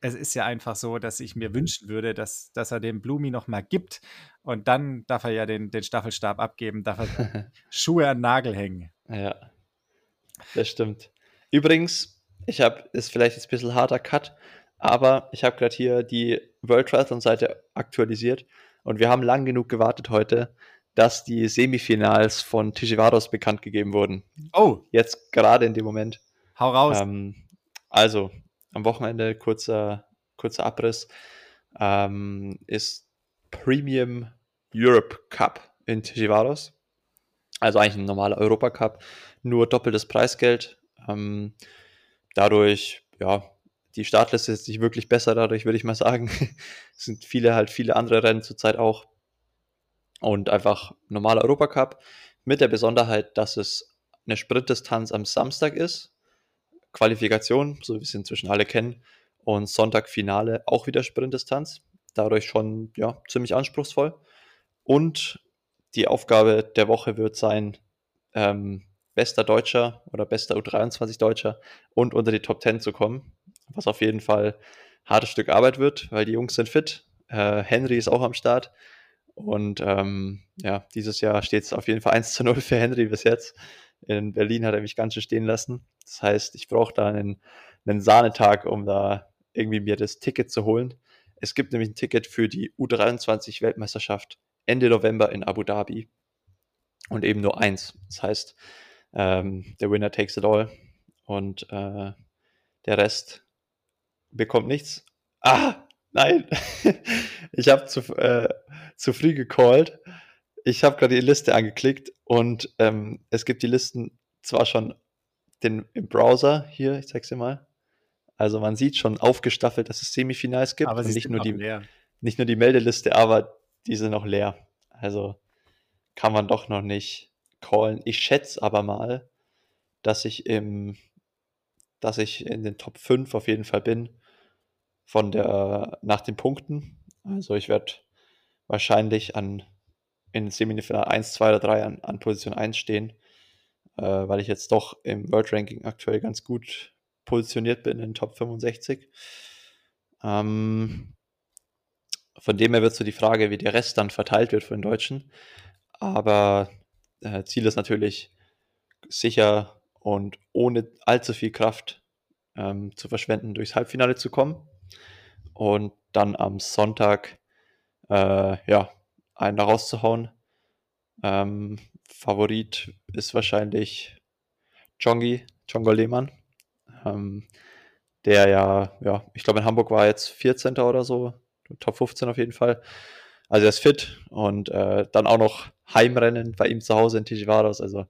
es ist ja einfach so, dass ich mir wünschen würde, dass, dass er dem Blumi nochmal gibt und dann darf er ja den, den Staffelstab abgeben, darf er Schuhe an den Nagel hängen. Ja, das stimmt. Übrigens, ich habe, ist vielleicht jetzt ein bisschen harter Cut, aber ich habe gerade hier die World Triathlon Seite aktualisiert und wir haben lang genug gewartet heute, dass die Semifinals von Tijivaros bekannt gegeben wurden. Oh. Jetzt gerade in dem Moment. Hau raus. Ähm, also, am Wochenende kurzer, kurzer Abriss ähm, ist Premium Europe Cup in Tijivaros. Also eigentlich ein normaler Europa Cup, nur doppeltes Preisgeld. Ähm, dadurch, ja, die Startliste ist nicht wirklich besser, dadurch würde ich mal sagen. es sind viele halt viele andere Rennen zurzeit auch und einfach normaler Europacup mit der Besonderheit, dass es eine Sprintdistanz am Samstag ist, Qualifikation, so wie wir es inzwischen alle kennen, und Sonntag Finale auch wieder Sprintdistanz, dadurch schon ja ziemlich anspruchsvoll. Und die Aufgabe der Woche wird sein, ähm, bester Deutscher oder bester U23 Deutscher und unter die Top 10 zu kommen, was auf jeden Fall ein hartes Stück Arbeit wird, weil die Jungs sind fit. Äh, Henry ist auch am Start. Und ähm, ja, dieses Jahr steht es auf jeden Fall 1 zu 0 für Henry bis jetzt. In Berlin hat er mich ganz schön stehen lassen. Das heißt, ich brauche da einen, einen Sahnetag, um da irgendwie mir das Ticket zu holen. Es gibt nämlich ein Ticket für die U23-Weltmeisterschaft Ende November in Abu Dhabi. Und eben nur eins. Das heißt, ähm, der Winner takes it all. Und äh, der Rest bekommt nichts. Ah, nein. ich habe zu, äh, zu früh gecallt. Ich habe gerade die Liste angeklickt und ähm, es gibt die Listen zwar schon den, im Browser hier, ich zeig's dir mal. Also man sieht schon aufgestaffelt, dass es Semifinals gibt aber und nicht nur, die, leer. nicht nur die Meldeliste, aber die sind noch leer. Also kann man doch noch nicht callen. Ich schätze aber mal, dass ich im, dass ich in den Top 5 auf jeden Fall bin von der nach den Punkten. Also ich werde wahrscheinlich an in Semifinal 1, 2 oder 3 an, an Position 1 stehen, äh, weil ich jetzt doch im World Ranking aktuell ganz gut positioniert bin in den Top 65. Ähm, von dem her wird so die Frage, wie der Rest dann verteilt wird von den Deutschen. Aber äh, Ziel ist natürlich sicher und ohne allzu viel Kraft ähm, zu verschwenden, durchs Halbfinale zu kommen. Und dann am Sonntag äh, ja, einen da rauszuhauen Ähm, Favorit ist wahrscheinlich Jongi, Jongo Lehmann. Ähm, der ja, ja, ich glaube in Hamburg war jetzt 14. oder so, Top 15 auf jeden Fall. Also er ist fit und äh, dann auch noch Heimrennen bei ihm zu Hause in Tijivaros. Also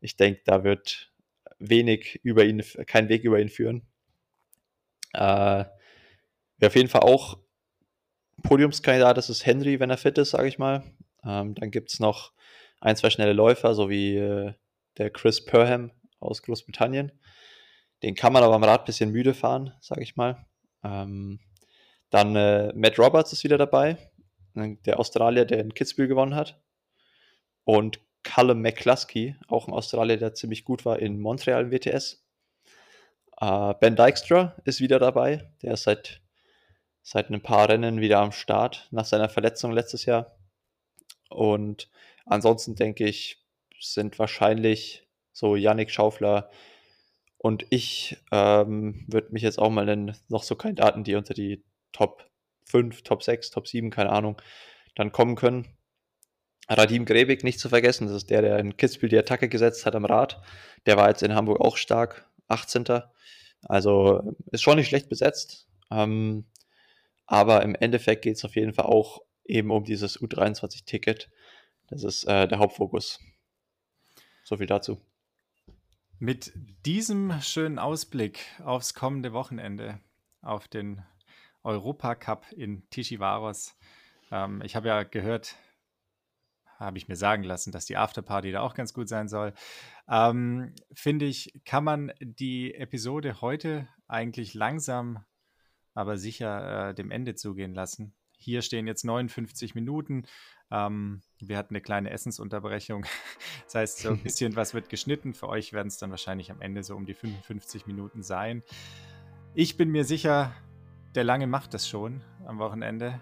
ich denke, da wird wenig über ihn, kein Weg über ihn führen. Äh, wer auf jeden Fall auch Podiumskandidat ist, ist Henry, wenn er fit ist, sage ich mal. Ähm, dann gibt es noch ein, zwei schnelle Läufer, so wie äh, der Chris Perham aus Großbritannien. Den kann man aber am Rad ein bisschen müde fahren, sage ich mal. Ähm, dann äh, Matt Roberts ist wieder dabei, der Australier, der in Kitzbühel gewonnen hat. Und Callum McCluskey, auch ein Australier, der ziemlich gut war in Montreal im WTS. Äh, ben Dykstra ist wieder dabei, der ist seit, seit ein paar Rennen wieder am Start nach seiner Verletzung letztes Jahr. Und ansonsten denke ich, sind wahrscheinlich so Yannick Schaufler und ich ähm, würde mich jetzt auch mal nennen, noch so Kandidaten, die unter die Top 5, Top 6, Top 7, keine Ahnung, dann kommen können. Radim Grebig nicht zu vergessen, das ist der, der in Kitzbühel die Attacke gesetzt hat am Rad. Der war jetzt in Hamburg auch stark, 18. Also ist schon nicht schlecht besetzt. Ähm, aber im Endeffekt geht es auf jeden Fall auch eben um dieses U23-Ticket. Das ist äh, der Hauptfokus. So viel dazu. Mit diesem schönen Ausblick aufs kommende Wochenende, auf den Europacup in Tishivaros. Ähm, ich habe ja gehört, habe ich mir sagen lassen, dass die Afterparty da auch ganz gut sein soll. Ähm, Finde ich, kann man die Episode heute eigentlich langsam, aber sicher äh, dem Ende zugehen lassen. Hier stehen jetzt 59 Minuten. Ähm, wir hatten eine kleine Essensunterbrechung. Das heißt, so ein bisschen was wird geschnitten. Für euch werden es dann wahrscheinlich am Ende so um die 55 Minuten sein. Ich bin mir sicher, der Lange macht das schon am Wochenende.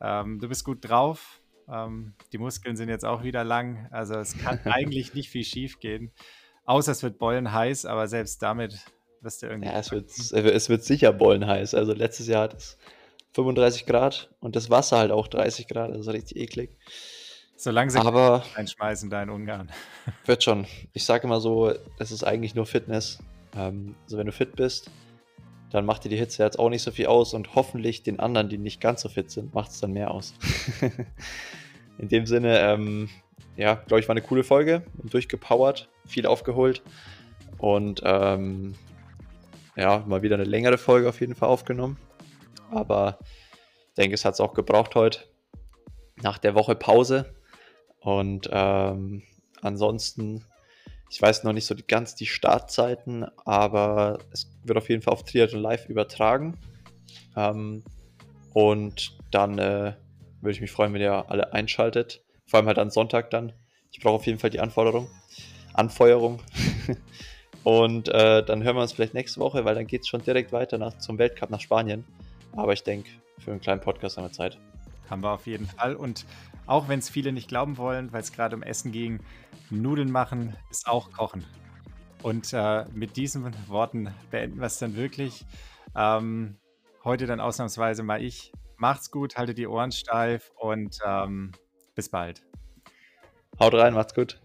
Ähm, du bist gut drauf. Ähm, die Muskeln sind jetzt auch wieder lang. Also es kann eigentlich nicht viel schief gehen. Außer es wird bollen heiß, aber selbst damit wirst du irgendwie. Ja, es wird, es wird sicher bollen heiß. Also letztes Jahr hat es 35 Grad und das Wasser halt auch 30 Grad, also richtig eklig. Solange sie Aber einschmeißen da in Ungarn. Wird schon. Ich sage immer so, es ist eigentlich nur Fitness. Also wenn du fit bist, dann macht dir die Hitze jetzt auch nicht so viel aus und hoffentlich den anderen, die nicht ganz so fit sind, macht es dann mehr aus. in dem Sinne, ähm, ja, glaube ich, war eine coole Folge. Durchgepowert, viel aufgeholt und ähm, ja, mal wieder eine längere Folge auf jeden Fall aufgenommen. Aber ich denke, es hat es auch gebraucht heute. Nach der Woche Pause. Und ähm, ansonsten, ich weiß noch nicht so ganz die Startzeiten, aber es wird auf jeden Fall auf Triathlon Live übertragen. Ähm, und dann äh, würde ich mich freuen, wenn ihr alle einschaltet. Vor allem halt am Sonntag dann. Ich brauche auf jeden Fall die Anforderung. Anfeuerung. und äh, dann hören wir uns vielleicht nächste Woche, weil dann geht es schon direkt weiter nach, zum Weltcup nach Spanien. Aber ich denke, für einen kleinen Podcast haben wir Zeit. Haben wir auf jeden Fall. Und auch wenn es viele nicht glauben wollen, weil es gerade um Essen ging, Nudeln machen ist auch Kochen. Und äh, mit diesen Worten beenden wir es dann wirklich. Ähm, heute dann ausnahmsweise mal ich. Macht's gut, haltet die Ohren steif und ähm, bis bald. Haut rein, macht's gut.